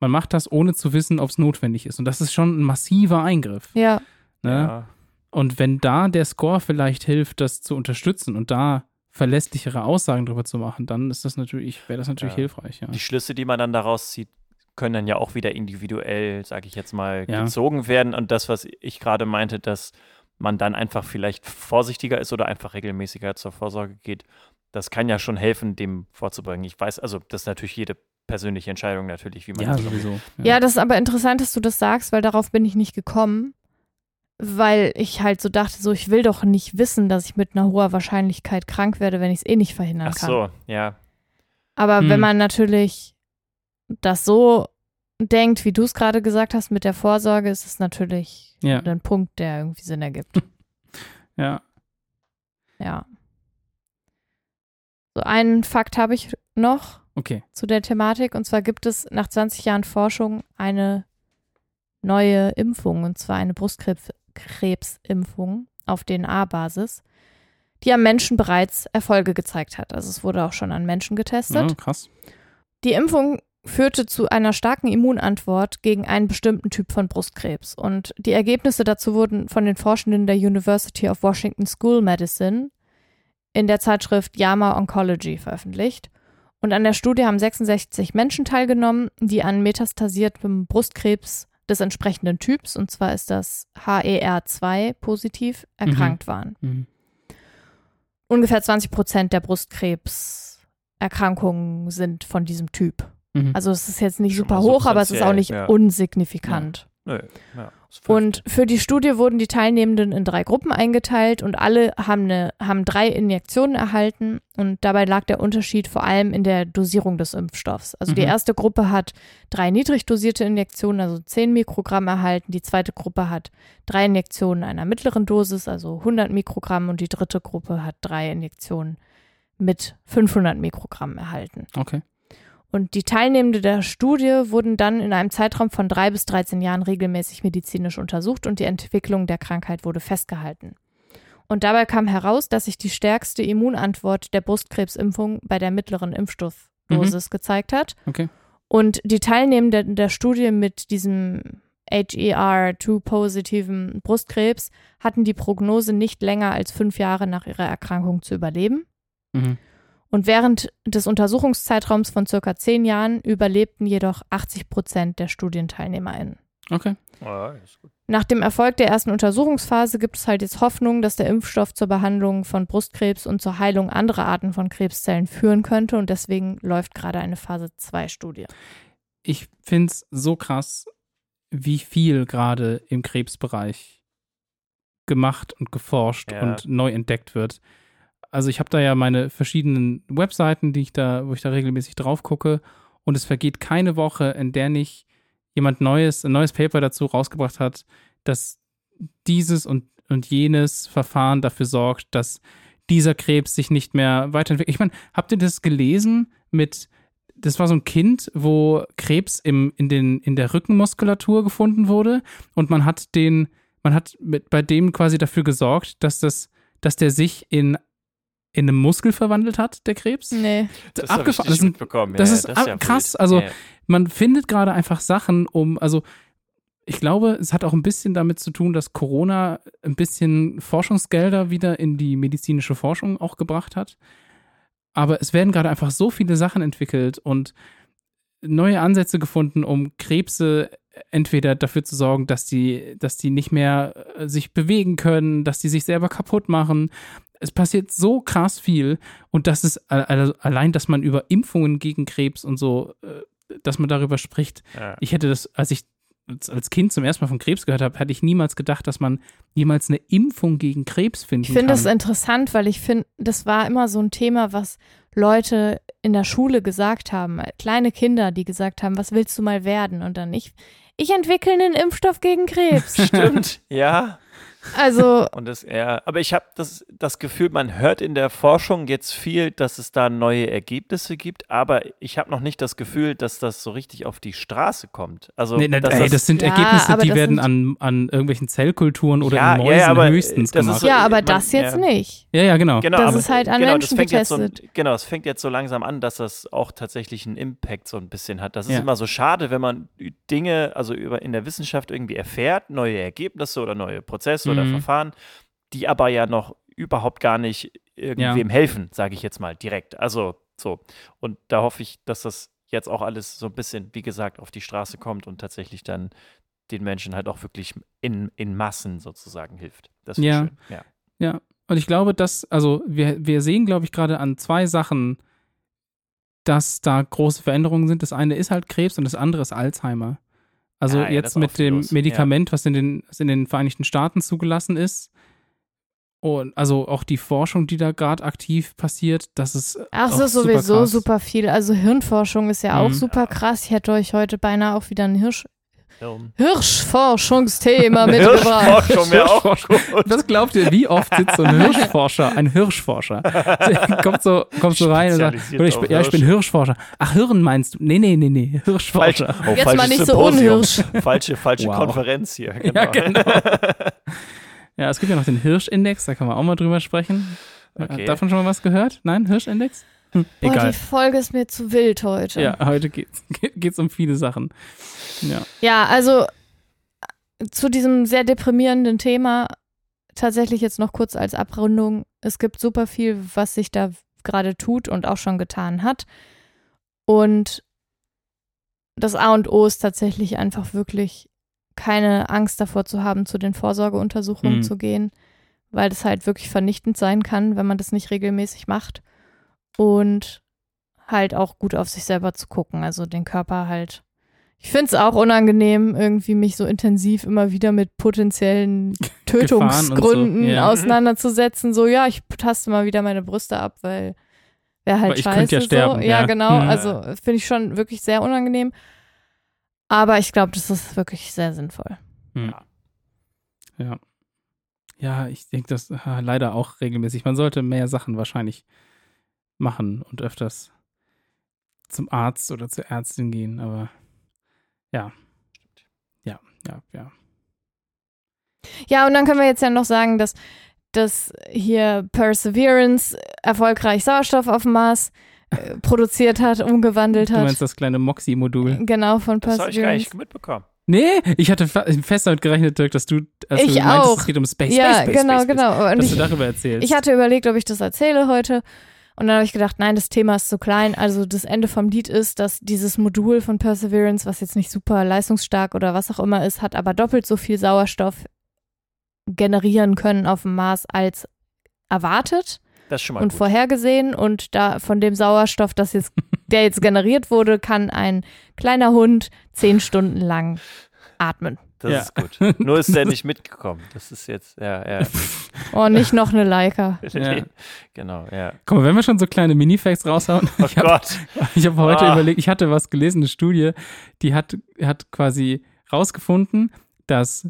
man macht das, ohne zu wissen, ob es notwendig ist. Und das ist schon ein massiver Eingriff.
ja,
Ne?
Ja.
Und wenn da der Score vielleicht hilft, das zu unterstützen und da verlässlichere Aussagen drüber zu machen, dann ist das natürlich, wäre das natürlich
Ja.
hilfreich, ja.
Die Schlüsse, die man dann daraus zieht, können dann ja auch wieder individuell, sage ich jetzt mal,
Ja.
gezogen werden. Und das, was ich gerade meinte, dass man dann einfach vielleicht vorsichtiger ist oder einfach regelmäßiger zur Vorsorge geht, das kann ja schon helfen, dem vorzubringen. Ich weiß, also das ist natürlich jede persönliche Entscheidung natürlich, wie man
Ja, sowieso.
ja, das ist aber interessant, dass du das sagst, weil darauf bin ich nicht gekommen. Weil ich halt so dachte, so, ich will doch nicht wissen, dass ich mit einer hoher Wahrscheinlichkeit krank werde, wenn ich es eh nicht verhindern
Ach
kann.
so, ja.
Aber
Hm.
wenn man natürlich das so denkt, wie du es gerade gesagt hast, mit der Vorsorge, ist es natürlich
Ja.
ein Punkt, der irgendwie Sinn ergibt.
Ja.
ja. So einen Fakt habe ich noch
Okay.
zu der Thematik. Und zwar gibt es nach 20 Jahren Forschung eine neue Impfung, und zwar eine Brustkrebsimpfung auf DNA-Basis, die am Menschen bereits Erfolge gezeigt hat. Also es wurde auch schon an Menschen getestet.
Ja, krass.
Die Impfung führte zu einer starken Immunantwort gegen einen bestimmten Typ von Brustkrebs. Und die Ergebnisse dazu wurden von den Forschenden der University of Washington School Medicine in der Zeitschrift JAMA Oncology veröffentlicht. Und an der Studie haben 66 Menschen teilgenommen, die an metastasiertem Brustkrebs des entsprechenden Typs, und zwar ist das HER2 positiv, erkrankt waren.
Mhm.
Ungefähr 20 Prozent der Brustkrebserkrankungen sind von diesem Typ.
Mhm.
Also es ist jetzt nicht
Schon
super hoch, aber es ist auch nicht
ja.
unsignifikant.
Nö, ja.
Und für die Studie wurden die Teilnehmenden in drei Gruppen eingeteilt und alle haben, eine, haben drei Injektionen erhalten und dabei lag der Unterschied vor allem in der Dosierung des Impfstoffs. Also die
Mhm.
erste Gruppe hat drei niedrig dosierte Injektionen, also 10 Mikrogramm erhalten, die zweite Gruppe hat drei Injektionen einer mittleren Dosis, also 100 Mikrogramm und die dritte Gruppe hat drei Injektionen mit 500 Mikrogramm erhalten.
Okay.
Und die Teilnehmenden der Studie wurden dann in einem Zeitraum von drei bis 13 Jahren regelmäßig medizinisch untersucht und die Entwicklung der Krankheit wurde festgehalten. Und dabei kam heraus, dass sich die stärkste Immunantwort der Brustkrebsimpfung bei der mittleren Impfstoffdosis gezeigt hat.
Okay.
Und die Teilnehmenden der Studie mit diesem HER2-positiven Brustkrebs hatten die Prognose, nicht länger als fünf Jahre nach ihrer Erkrankung zu überleben.
Mhm.
Und während des Untersuchungszeitraums von circa zehn Jahren überlebten jedoch 80 Prozent der StudienteilnehmerInnen.
Okay.
Ja, ist gut.
Nach dem Erfolg der ersten Untersuchungsphase gibt es halt jetzt Hoffnung, dass der Impfstoff zur Behandlung von Brustkrebs und zur Heilung anderer Arten von Krebszellen führen könnte und deswegen läuft gerade eine Phase 2 Studie.
Ich finde es so krass, wie viel gerade im Krebsbereich gemacht und geforscht
Ja.
und neu entdeckt wird. Also ich habe da ja meine verschiedenen Webseiten, die ich da, wo ich da regelmäßig drauf gucke und es vergeht keine Woche, in der nicht jemand Neues, ein neues Paper dazu rausgebracht hat, dass dieses und, und jenes Verfahren dafür sorgt, dass dieser Krebs sich nicht mehr weiterentwickelt. Ich meine, habt ihr das gelesen mit, das war so ein Kind, wo Krebs im, in, den, in der Rückenmuskulatur gefunden wurde und man hat den, man hat mit, bei dem quasi dafür gesorgt, dass das, dass der sich in in einem Muskel verwandelt hat, der Krebs.
Nee.
Das ich
Abgefahren.
nicht
Das, sind,
mitbekommen.
das
Ja,
ist
ja,
ab-
ja
krass.
wild.
Also
Ja, ja.
man findet gerade einfach Sachen, um, also ich glaube, es hat auch ein bisschen damit zu tun, dass Corona ein bisschen Forschungsgelder wieder in die medizinische Forschung auch gebracht hat. Aber es werden gerade einfach so viele Sachen entwickelt und neue Ansätze gefunden, um Krebse entweder dafür zu sorgen, dass die, dass die nicht mehr äh, sich bewegen können, dass die sich selber kaputt machen. Es passiert so krass viel und das ist also allein, dass man über Impfungen gegen Krebs und so, äh, dass man darüber spricht.
Ja.
Ich hätte das, als ich als- Kind zum ersten Mal von Krebs gehört habe, hätte ich niemals gedacht, dass man jemals eine Impfung gegen Krebs finden
Ich finde
kann.
das interessant, weil ich finde, das war immer so ein Thema, was Leute in der Schule gesagt haben. Kleine Kinder, die gesagt haben, was willst du mal werden? Und dann ich, ich entwickle einen Impfstoff gegen Krebs.
Stimmt, ja.
Also,
Und das, ja, aber ich habe das, das Gefühl, man hört in der Forschung jetzt viel, dass es da neue Ergebnisse gibt, aber ich habe noch nicht das Gefühl, dass das so richtig auf die Straße kommt. Also,
Nee, na,
dass
ey, das sind
Ja,
Ergebnisse, die
das
werden
sind-
an, an irgendwelchen Zellkulturen oder
Ja,
in Mäusen
ja, aber,
höchstens
das ist
gemacht.
so-
ja, aber
man-
das jetzt
ja.
nicht.
ja, ja, genau.
Genau,
Das
aber,
ist halt an
genau,
Menschen
das fängt jetzt so,
getestet.
Genau, es fängt jetzt so langsam an, dass das auch tatsächlich einen Impact so ein bisschen hat. Das ist
Ja.
immer so schade, wenn man Dinge, also über in der Wissenschaft irgendwie erfährt, neue Ergebnisse oder neue Prozesse oder
Mhm.
Verfahren, die aber ja noch überhaupt gar nicht irgendwem helfen, sage ich jetzt mal direkt. Also so. Und da hoffe ich, dass das jetzt auch alles so ein bisschen, wie gesagt, auf die Straße kommt und tatsächlich dann den Menschen halt auch wirklich in, in Massen sozusagen hilft. Das finde
Ja.
schön. Ja.
Ja, und ich glaube, dass, also wir, wir sehen, glaube ich, gerade an zwei Sachen, dass da große Veränderungen sind. Das eine ist halt Krebs und das andere ist Alzheimer. Also
Ja, ja,
jetzt
auch
mit dem
los.
Medikament, was in den, was in den Vereinigten Staaten zugelassen ist. Und also auch die Forschung, die da gerade aktiv passiert, das ist.
Ach, ist sowieso
krass.
super viel. Also Hirnforschung ist ja auch
Mhm.
super krass. Ich hätte euch heute beinahe auch wieder ein Hirsch. Hirschforschungsthema mitgebracht.
Hirschforschung.
Was glaubt ihr, wie oft sitzt so ein Hirschforscher, ein Hirschforscher, kommt so, kommt so rein und sagt, ich, ja, ich bin. Hirschforscher. Ach, Hirn meinst du? Nee, nee, nee, nee, Hirschforscher.
Oh,
Jetzt mal nicht so
Symposium.
unhirsch.
Falsche, falsche
Wow.
Konferenz hier. Genau.
Ja, genau. ja, es gibt ja noch den Hirschindex, da kann man auch mal drüber sprechen.
Okay.
Hat davon schon mal was gehört? Nein, Hirschindex? Hm,
Boah,
egal.
die Folge ist mir zu wild heute.
Ja, heute geht's, geht's um viele Sachen. Ja.
Ja, also zu diesem sehr deprimierenden Thema tatsächlich jetzt noch kurz als Abrundung. Es gibt super viel, was sich da gerade tut und auch schon getan hat. Und das A und O ist tatsächlich einfach wirklich keine Angst davor zu haben, zu den Vorsorgeuntersuchungen
Mhm.
zu gehen, weil das halt wirklich vernichtend sein kann, wenn man das nicht regelmäßig macht. Und halt auch gut auf sich selber zu gucken, also den Körper halt ich finde es auch unangenehm, irgendwie mich so intensiv immer wieder mit potenziellen Tötungsgründen
ja.
auseinanderzusetzen. So, ja, ich taste mal wieder meine Brüste ab, weil wäre halt
Aber ich
scheiße.
könnte ja
so.
sterben,
Ja,
ja.
genau.
Mhm.
Also finde ich schon wirklich sehr unangenehm. Aber ich glaube, das ist wirklich sehr sinnvoll.
Hm. Ja. Ja, ich denke das leider auch regelmäßig. Man sollte mehr Sachen wahrscheinlich machen und öfters zum Arzt oder zur Ärztin gehen, aber ja. Ja, ja, ja.
Ja, und dann können wir jetzt ja noch sagen, dass, dass hier Perseverance erfolgreich Sauerstoff auf dem Mars äh, produziert hat, umgewandelt
Du
hat.
meinst das kleine Moxie-Modul?
Genau, von
Das habe ich gar
Perseverance.
nicht mitbekommen.
Nee, ich hatte fest damit gerechnet, Dirk, dass du, dass
Ich
du meintest,
auch.
es geht um Space,
ja,
Space, Space,
genau,
Space,
genau. Und
Dass
ich,
du darüber erzählst.
ich hatte überlegt, ob ich das erzähle heute. Und dann habe ich gedacht, nein, das Thema ist zu klein. Also das Ende vom Lied ist, dass dieses Modul von Perseverance, was jetzt nicht super leistungsstark oder was auch immer ist, hat aber doppelt so viel Sauerstoff generieren können auf dem Mars als erwartet
Das schon mal
und
gut.
vorhergesehen. Und da von dem Sauerstoff, das jetzt, der jetzt generiert wurde, kann ein kleiner Hund zehn Stunden lang atmen.
Das
Ja.
ist gut. Nur ist der nicht mitgekommen. Das ist jetzt, ja, ja.
Oh, nicht noch eine Leica.
Ja.
genau, ja.
Guck mal, wenn wir schon so kleine Mini-Facts raushauen.
Oh
ich habe
Gott.
ich hab heute
Ah.
überlegt, ich hatte was gelesen, eine Studie, die hat, hat quasi rausgefunden, dass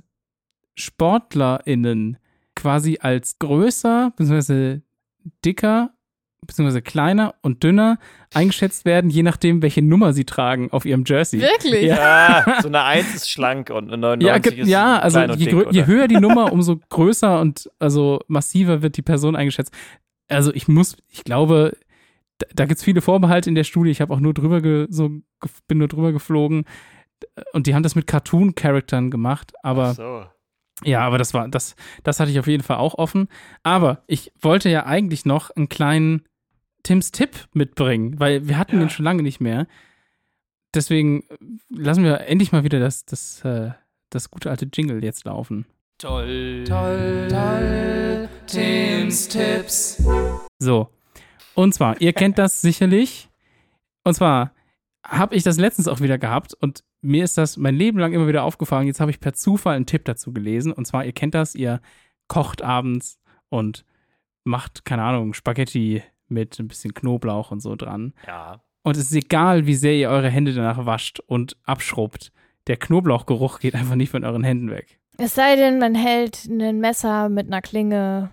SportlerInnen quasi als größer, beziehungsweise dicker, beziehungsweise kleiner und dünner eingeschätzt werden, je nachdem, welche Nummer sie tragen auf ihrem Jersey.
Wirklich?
Ja.
Ja, so eine 1 ist schlank und eine
Ja,
99
ge-
ist
ja also
klein und
je,
dick,
je höher die Nummer, umso größer und also massiver wird die Person eingeschätzt. Also ich muss, ich glaube, da, da gibt es viele Vorbehalte in der Studie. Ich habe auch nur drüber ge, so, gef- bin nur drüber geflogen. Und die haben das mit Cartoon-Charaktern gemacht, aber
Ach so.
ja, aber das war, das, das hatte ich auf jeden Fall auch offen. Aber ich wollte ja eigentlich noch einen kleinen Tims Tipp mitbringen, weil wir hatten
Ja.
den schon lange nicht mehr. Deswegen äh, lassen wir endlich mal wieder das, das, äh, das gute alte Jingle jetzt laufen.
Toll, toll, toll, Tims Tipps.
So. Und zwar, ihr kennt das sicherlich. Und zwar habe ich das letztens auch wieder gehabt und mir ist das mein Leben lang immer wieder aufgefallen. Jetzt habe ich per Zufall einen Tipp dazu gelesen. Und zwar, ihr kennt das, ihr kocht abends und macht, keine Ahnung, Spaghetti mit ein bisschen Knoblauch und so dran.
Ja.
Und es ist egal, wie sehr ihr eure Hände danach wascht und abschrubbt. Der Knoblauchgeruch geht einfach nicht von euren Händen weg.
Es sei denn, man hält ein Messer mit einer Klinge.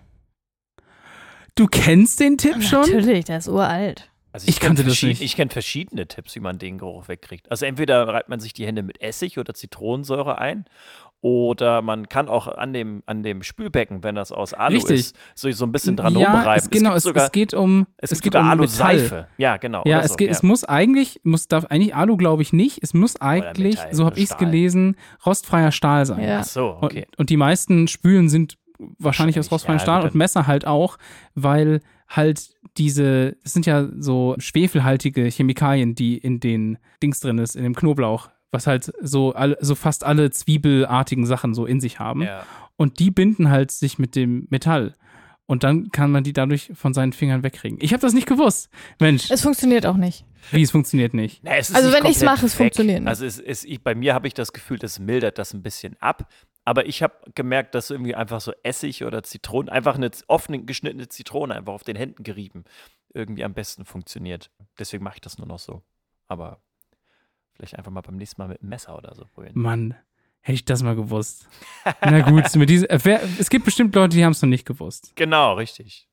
Du kennst den Tipp schon?
Natürlich, der ist uralt.
Also
Ich
kenn
kannte das
verschied-
nicht.
Ich kenne verschiedene Tipps, wie man den Geruch wegkriegt. Also entweder reibt man sich die Hände mit Essig oder Zitronensäure ein. Oder man kann auch an dem, an dem Spülbecken, wenn das aus Alu
Richtig.
ist, so, so ein bisschen dran
ja,
rumreiben.
es, genau,
gibt
es,
sogar,
es geht um,
es
es
gibt
geht
sogar
um Metall.
Alu-Seife. Ja, genau.
Ja, es,
so,
geht, es muss eigentlich, muss darf eigentlich Alu, glaube ich, nicht. Es muss eigentlich,
Metall
so habe ich es gelesen, rostfreier Stahl sein.
Ja.
Ach so, okay.
Und, und die meisten Spülen sind wahrscheinlich aus rostfreiem
ja,
Stahl und Messer halt auch, weil halt diese, es sind ja so schwefelhaltige Chemikalien, die in den Dings drin ist, in dem Knoblauch, was halt so, alle, so fast alle zwiebelartigen Sachen so in sich haben.
Ja.
Und die binden halt sich mit dem Metall. Und dann kann man die dadurch von seinen Fingern wegkriegen. Ich habe das nicht gewusst. Mensch,
Es funktioniert auch nicht.
wie es funktioniert nicht.
Na, es ist
Also
nicht
wenn ich's
komplett
mache, es funktioniert nicht.
Also es, es, ich, bei mir habe ich das Gefühl, das mildert das ein bisschen ab. Aber ich habe gemerkt, dass irgendwie einfach so Essig oder Zitronen, einfach eine offene geschnittene Zitrone einfach auf den Händen gerieben, irgendwie am besten funktioniert. Deswegen mache ich das nur noch so. Aber vielleicht einfach mal beim nächsten Mal mit einem Messer oder so probieren.
Mann, hätte ich das mal gewusst. Na gut, mit diese, äh, wer, es gibt bestimmt Leute, die haben es noch nicht gewusst.
Genau, richtig.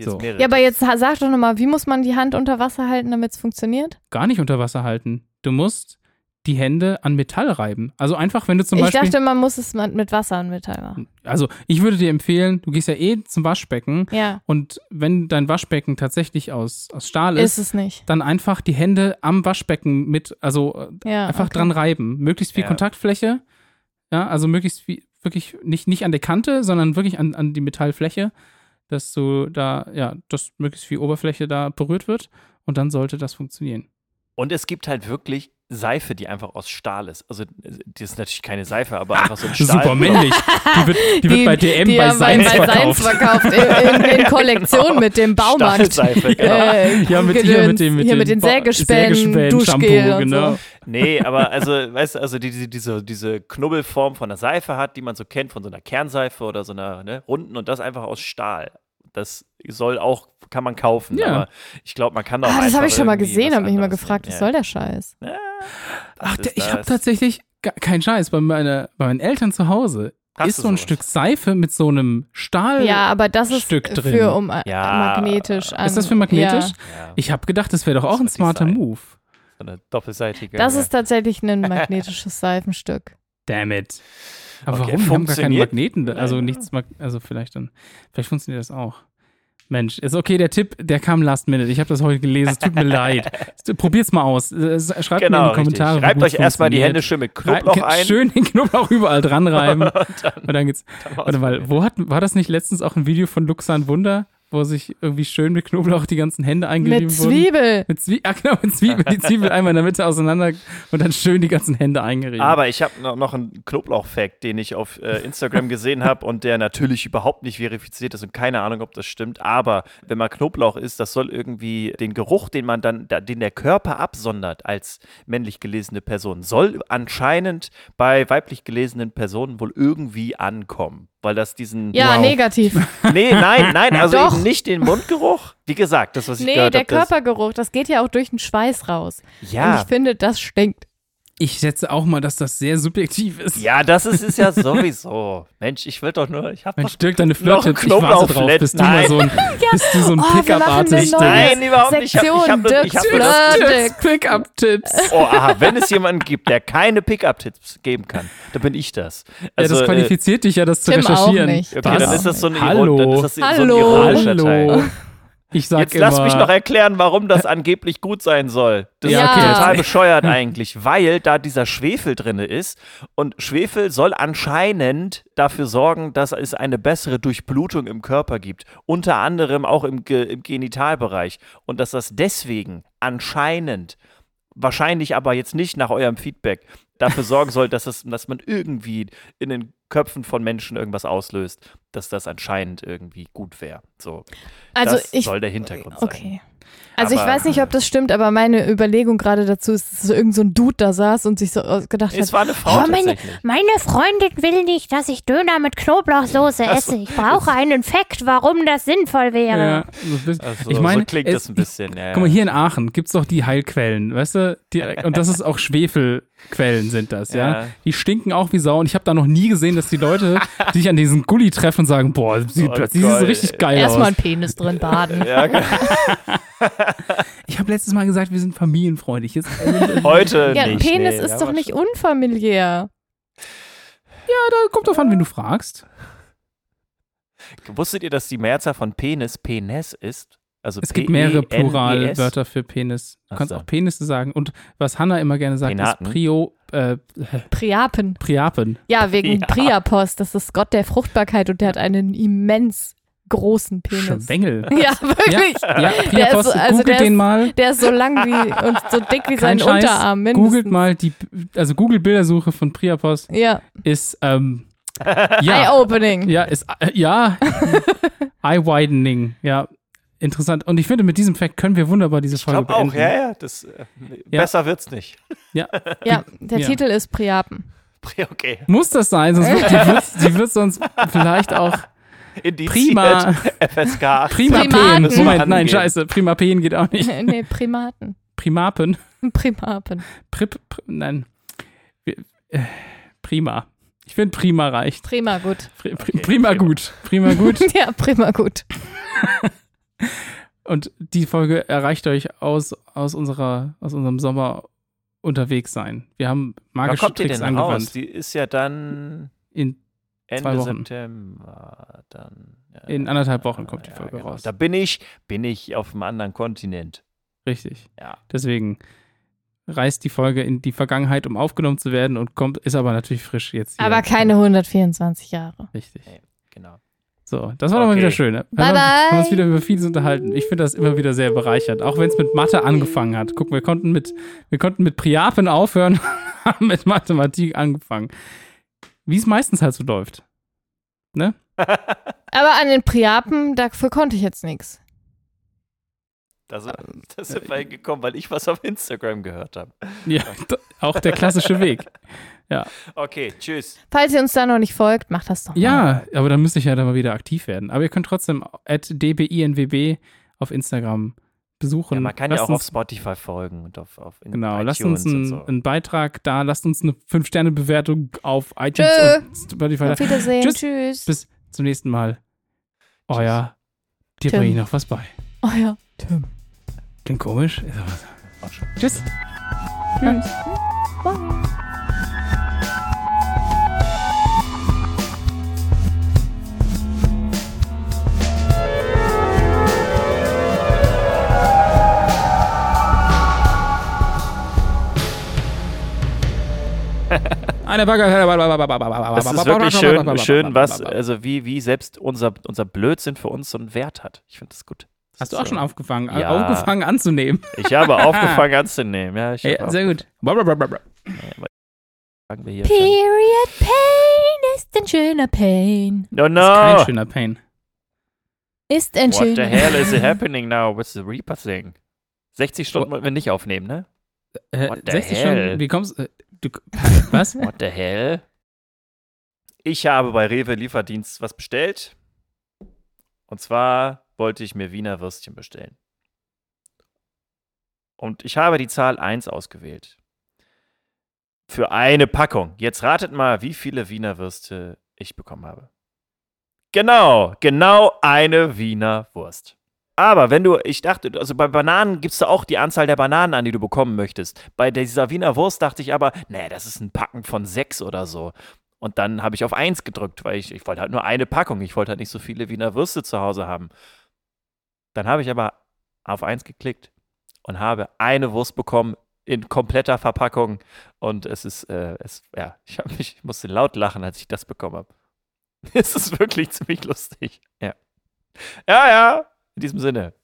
So.
mehrere.
Ja, aber jetzt sag doch nochmal, wie muss man die Hand unter Wasser halten, damit es funktioniert?
Gar nicht unter Wasser halten. Du musst die Hände an Metall reiben. Also einfach, wenn du zum
ich
Beispiel.
dachte, man muss es mit Wasser und Metall machen.
also ich würde dir empfehlen, du gehst ja eh zum Waschbecken
Ja,
und wenn dein Waschbecken tatsächlich aus, aus Stahl ist,
ist es nicht.
dann einfach die Hände am Waschbecken mit, also äh,
Ja,
einfach
okay.
dran reiben. Möglichst viel
Ja.
Kontaktfläche. Ja, also möglichst viel, wirklich nicht, nicht an der Kante, sondern wirklich an, an die Metallfläche, dass du da, ja, dass möglichst viel Oberfläche da berührt wird und dann sollte das funktionieren.
Und es gibt halt wirklich Seife, die einfach aus Stahl ist. Also, die ist natürlich keine Seife, aber einfach so ein Stahl.
Super männlich. Die wird, die wird bei DM
die
bei Seins
bei
verkauft.
Seins verkauft. In, in, in Kollektion mit dem Baumarkt.
Stahlseife, genau.
Äh,
Ja, mit, hier mit dem, mit
hier
dem
mit den Sägespänen,
Sägespänen,
Duschgel
genau.
so.
Nee, aber also, weißt du, also die, die, diese, diese Knubbelform von der Seife hat, die man so kennt, von so einer Kernseife oder so einer ne, runden und das einfach aus Stahl. Das soll auch, kann man kaufen,
Ja.
aber ich glaube, man kann auch
Ah, das habe ich schon mal gesehen, habe mich immer gefragt,
nehmen.
was
Ja.
soll der Scheiß?
Das
Ach, der, ich habe tatsächlich keinen Scheiß. Bei, meiner, bei meinen Eltern zu Hause
Hast
ist so ein
sowas?
Stück Seife mit so einem Stahl.
Ja, aber das ist
Stück drin.
für um äh,
Ja.
magnetisch an.
Ist das für magnetisch?
Ja.
Ja,
Ich habe gedacht, das wäre doch auch
Das
ein smarter. Move.
so eine doppelseitige.
Das
ja.
ist tatsächlich ein magnetisches Seifenstück.
Damn it. Aber
Okay,
warum? Wir haben gar keine
funktioniert?
Magneten. da- Also nichts, mag- also vielleicht dann, vielleicht funktioniert das auch. Mensch, ist okay, der Tipp, der kam last minute. Ich habe das heute gelesen, es tut mir leid. Probiert's mal aus. Äh, Schreibt
Genau,
mir in die
richtig.
Kommentare. wie
Schreibt euch erstmal die. Hände schön mit Knoblauch ein.
Schön den Knoblauch überall dran reiben.
und dann,
Und dann geht's.
dann
Warte mal, wo hat, war das nicht letztens auch ein Video von Luxan Wunder, wo sich irgendwie schön mit Knoblauch die ganzen Hände eingerieben
Mit
wurden.
Zwiebel.
Mit Zwiebel. Ah, genau, mit Zwiebel. Die Zwiebel einmal in der Mitte auseinander und dann schön die ganzen Hände eingerieben.
Aber ich habe noch, noch einen Knoblauch-Fact, den ich auf äh, Instagram gesehen habe und der natürlich überhaupt nicht verifiziert ist und keine Ahnung, ob das stimmt. Aber wenn man Knoblauch isst, das soll irgendwie den Geruch, den man dann, da- den der Körper absondert als männlich gelesene Person, soll anscheinend bei weiblich gelesenen Personen wohl irgendwie ankommen. Weil das diesen.
Ja,
Wow.
negativ.
Nee, nein, nein, also
Doch.
eben nicht den Mundgeruch. Wie gesagt, das, was ich
Nee,
gehört
der
habe. das-
Körpergeruch, das geht ja auch durch den Schweiß raus. Und
Ja.
ich finde, das stinkt.
Ich schätze auch mal, dass das sehr subjektiv ist.
Ja, das ist es ja sowieso. Mensch, ich will doch nur, ich hab
Mensch, Dirk, deine
Noch
Flirt, ich warte drauf,
Knoblauchflett,
bis du mal so ein, bis du so ein
Oh,
Pickup-Artist
Nein, überhaupt nicht. Ich hab- ich hab das- ich
Dirks
hab das-
Flirt.
Pickup-Tipps.
Oh, aha, wenn es jemanden gibt, der keine Pickup-Tipps geben kann, dann bin ich das.
Ja,
Also,
das
äh,
qualifiziert dich ja, das zu
Tim auch
recherchieren.
nicht.
Okay, dann ist das so ein
Hallo.
Iron, dann ist das so
Hallo.
ein ironischer Teil.
Ich sag
Jetzt
immer,
lass mich noch erklären, warum das angeblich gut sein soll. Das
Ja,
ist
okay.
total bescheuert eigentlich, weil da dieser Schwefel drin ist und Schwefel soll anscheinend dafür sorgen, dass es eine bessere Durchblutung im Körper gibt, unter anderem auch im, Ge im Genitalbereich und dass das deswegen anscheinend, wahrscheinlich aber jetzt nicht nach eurem Feedback, dafür sorgen soll, dass, es, dass man irgendwie in den Köpfen von Menschen irgendwas auslöst, dass das anscheinend irgendwie gut wäre. So,
Also
das
ich.
soll der Hintergrund sein.
Okay. Also ich
Aber-
weiß nicht, ob das stimmt, aber meine Überlegung gerade dazu ist, dass so irgend so ein Dude da saß und sich so gedacht
Es
hat,
war eine Frau
Oh, meine,
tatsächlich.
meine Freundin will nicht, dass ich Döner mit Knoblauchsoße esse. Ich brauche einen Fakt, warum das sinnvoll wäre.
Ja, so.
Also,
ich meine,
so klingt
es-
das ein bisschen. Ja,
Guck mal, hier in Aachen gibt es doch die Heilquellen, weißt du? Die, und das ist auch Schwefelquellen sind das, ja?
Ja.
Die stinken auch wie Sau und ich habe da noch nie gesehen, dass die Leute sich an diesen Gully treffen und sagen, boah, sieht
Oh
plötzlich sieht so richtig geil
erstmal
aus.
einen Penis drin baden.
Ja, genau.
Ich habe letztes Mal gesagt, wir sind familienfreundlich. Jetzt, ja,
heute
Ja, ein
nicht.
Penis
nee,
ist
ja,
doch nicht unfamiliär.
da kommt drauf an, wenn du fragst.
Wusstet ihr, dass die Mehrzahl von Penis Penis ist? Also
Es gibt mehrere? Pluralwörter für Penis. Du kannst auch Penisse sagen. Und was Hanna immer gerne sagt,
Penaten.
ist Prio, äh,
Priapen.
Priapen.
Ja, wegen
Ja.
Priapos. Das ist Gott der Fruchtbarkeit und der hat einen immens großen Penis.
Schwengel.
Ja, wirklich.
Ja, ja
Der ist
Priapos,
so- also
googelt
der
den
ist-
mal.
Der ist so lang wie und so dick wie
Kein
sein
Scheiß.
Unterarm mindestens.
Googelt mal die, also Google Bildersuche von Priapos
Ja,
ist, ähm, ja,
Eye-Opening.
ja, ist, äh, ja, Eye-Widening, ja, interessant. Und ich finde, mit diesem Fact können wir wunderbar diese
Ich
Folge
glaube auch,
beenden.
ja, ja. Das, äh,
Ja.
Besser wird's nicht.
Ja, der
Ja.
Titel ist Priapen.
Okay.
Muss das sein, sonst wird, die, wird, die wird sonst vielleicht auch
Indiziert.
prima,
FSK 18.
prima
Primaten.
Pen. Moment, nein,
Angeben.
scheiße, prima Pen geht auch nicht.
nee, Primaten.
Primapen,
Primapen.
Prip, Pri- nein, äh, prima. Ich finde prima reicht.
Prima gut.
Pri, pri,
Okay,
prima
prima.
gut, prima gut.
Ja, prima gut.
Und die Folge erreicht euch aus, aus, unserer, aus unserem Sommer unterwegs sein. Wir haben
Wann
magische
kommt die
Tricks
denn raus?
angewandt.
Die ist ja dann
In,
Ende
Zwei Wochen.
September. Dann, ja,
in anderthalb Wochen kommt die Folge
genau.
raus.
Da bin ich, bin ich auf einem anderen Kontinent.
Richtig.
Ja.
Deswegen reist die Folge in die Vergangenheit, um aufgenommen zu werden und kommt, ist aber natürlich frisch jetzt. Hier.
Aber keine 124 Jahre.
Richtig.
Genau.
So, das war doch mal
Okay.
wieder schön. Ne?
Bye,
wir haben uns
bye.
wieder über vieles unterhalten. Ich finde das immer wieder sehr bereichernd. Auch wenn es mit Mathe angefangen hat. Guck, wir konnten mit, wir konnten mit Priapen aufhören, haben mit Mathematik angefangen. Wie es meistens halt so läuft.
Aber an den Priapen, dafür konnte ich jetzt nichts.
Da sind, wir hingekommen, weil ich was auf Instagram gehört habe.
Ja, auch der klassische Weg.
Okay, tschüss.
Falls ihr uns da noch nicht folgt, macht das doch mal.
Ja, aber dann müsste ich ja dann mal wieder aktiv werden. Aber ihr könnt trotzdem at dbinwb auf Instagram besuchen.
Ja, man kann
Lasst
ja auch auf
uns,
Spotify folgen und auf, auf in
Genau,
iTunes
lasst uns
und
einen,
so.
einen Beitrag da, lasst uns eine 5-Sterne-Bewertung auf iTunes
Tschö.
und Spotify da.
Auf Wiedersehen.
Tschüss.
Tschüss.
Bis zum nächsten Mal. Ja, dir
Tim.
bringe ich noch was bei.
Ja. Tim.
Klingt komisch. Ist aber so. Tschüss.
Tschüss.
Eine Bagger.
Das ist wirklich schön, schön was, also wie, wie selbst unser, unser Blödsinn für uns so einen Wert hat. Ich finde das gut. Das
Hast du auch schon
so-
aufgefangen,
Ja.
aufgefangen anzunehmen.
Ich habe aufgefangen anzunehmen. Ja, ich
Ja, sehr gut.
aufgefangen, wir hier schon.
Period Pain ist ein schöner Pain.
No,
Das ist kein
no.
schöner Pain.
Ist ein
What the
schöner
hell is happening now with the Reaper thing? 60 Stunden wollten wir nicht aufnehmen, ne?
Äh,
What the
60
hell?
Stunden, wie kommst äh, du? Was?
What the hell? Ich habe bei Rewe Lieferdienst was bestellt. Und zwar wollte ich mir Wiener Würstchen bestellen. Und ich habe die Zahl 1 ausgewählt. Für eine Packung. Jetzt ratet mal, wie viele Wiener Würste ich bekommen habe. Genau, genau eine Wiener Wurst. Aber wenn du, ich dachte, also bei Bananen gibst du auch die Anzahl der Bananen an, die du bekommen möchtest. Bei dieser Wiener Wurst dachte ich aber, nee, das ist ein Packen von sechs oder so. Und dann habe ich auf eins gedrückt, weil ich, ich wollte halt nur eine Packung. Ich wollte halt nicht so viele Wiener Würste zu Hause haben. Dann habe ich aber auf eins geklickt und habe eine Wurst bekommen in kompletter Verpackung. Und es ist, äh, es, ja, ich, hab ich musste laut lachen, als ich das bekommen habe. Es ist wirklich ziemlich lustig. Ja. Ja, ja. In diesem Sinne.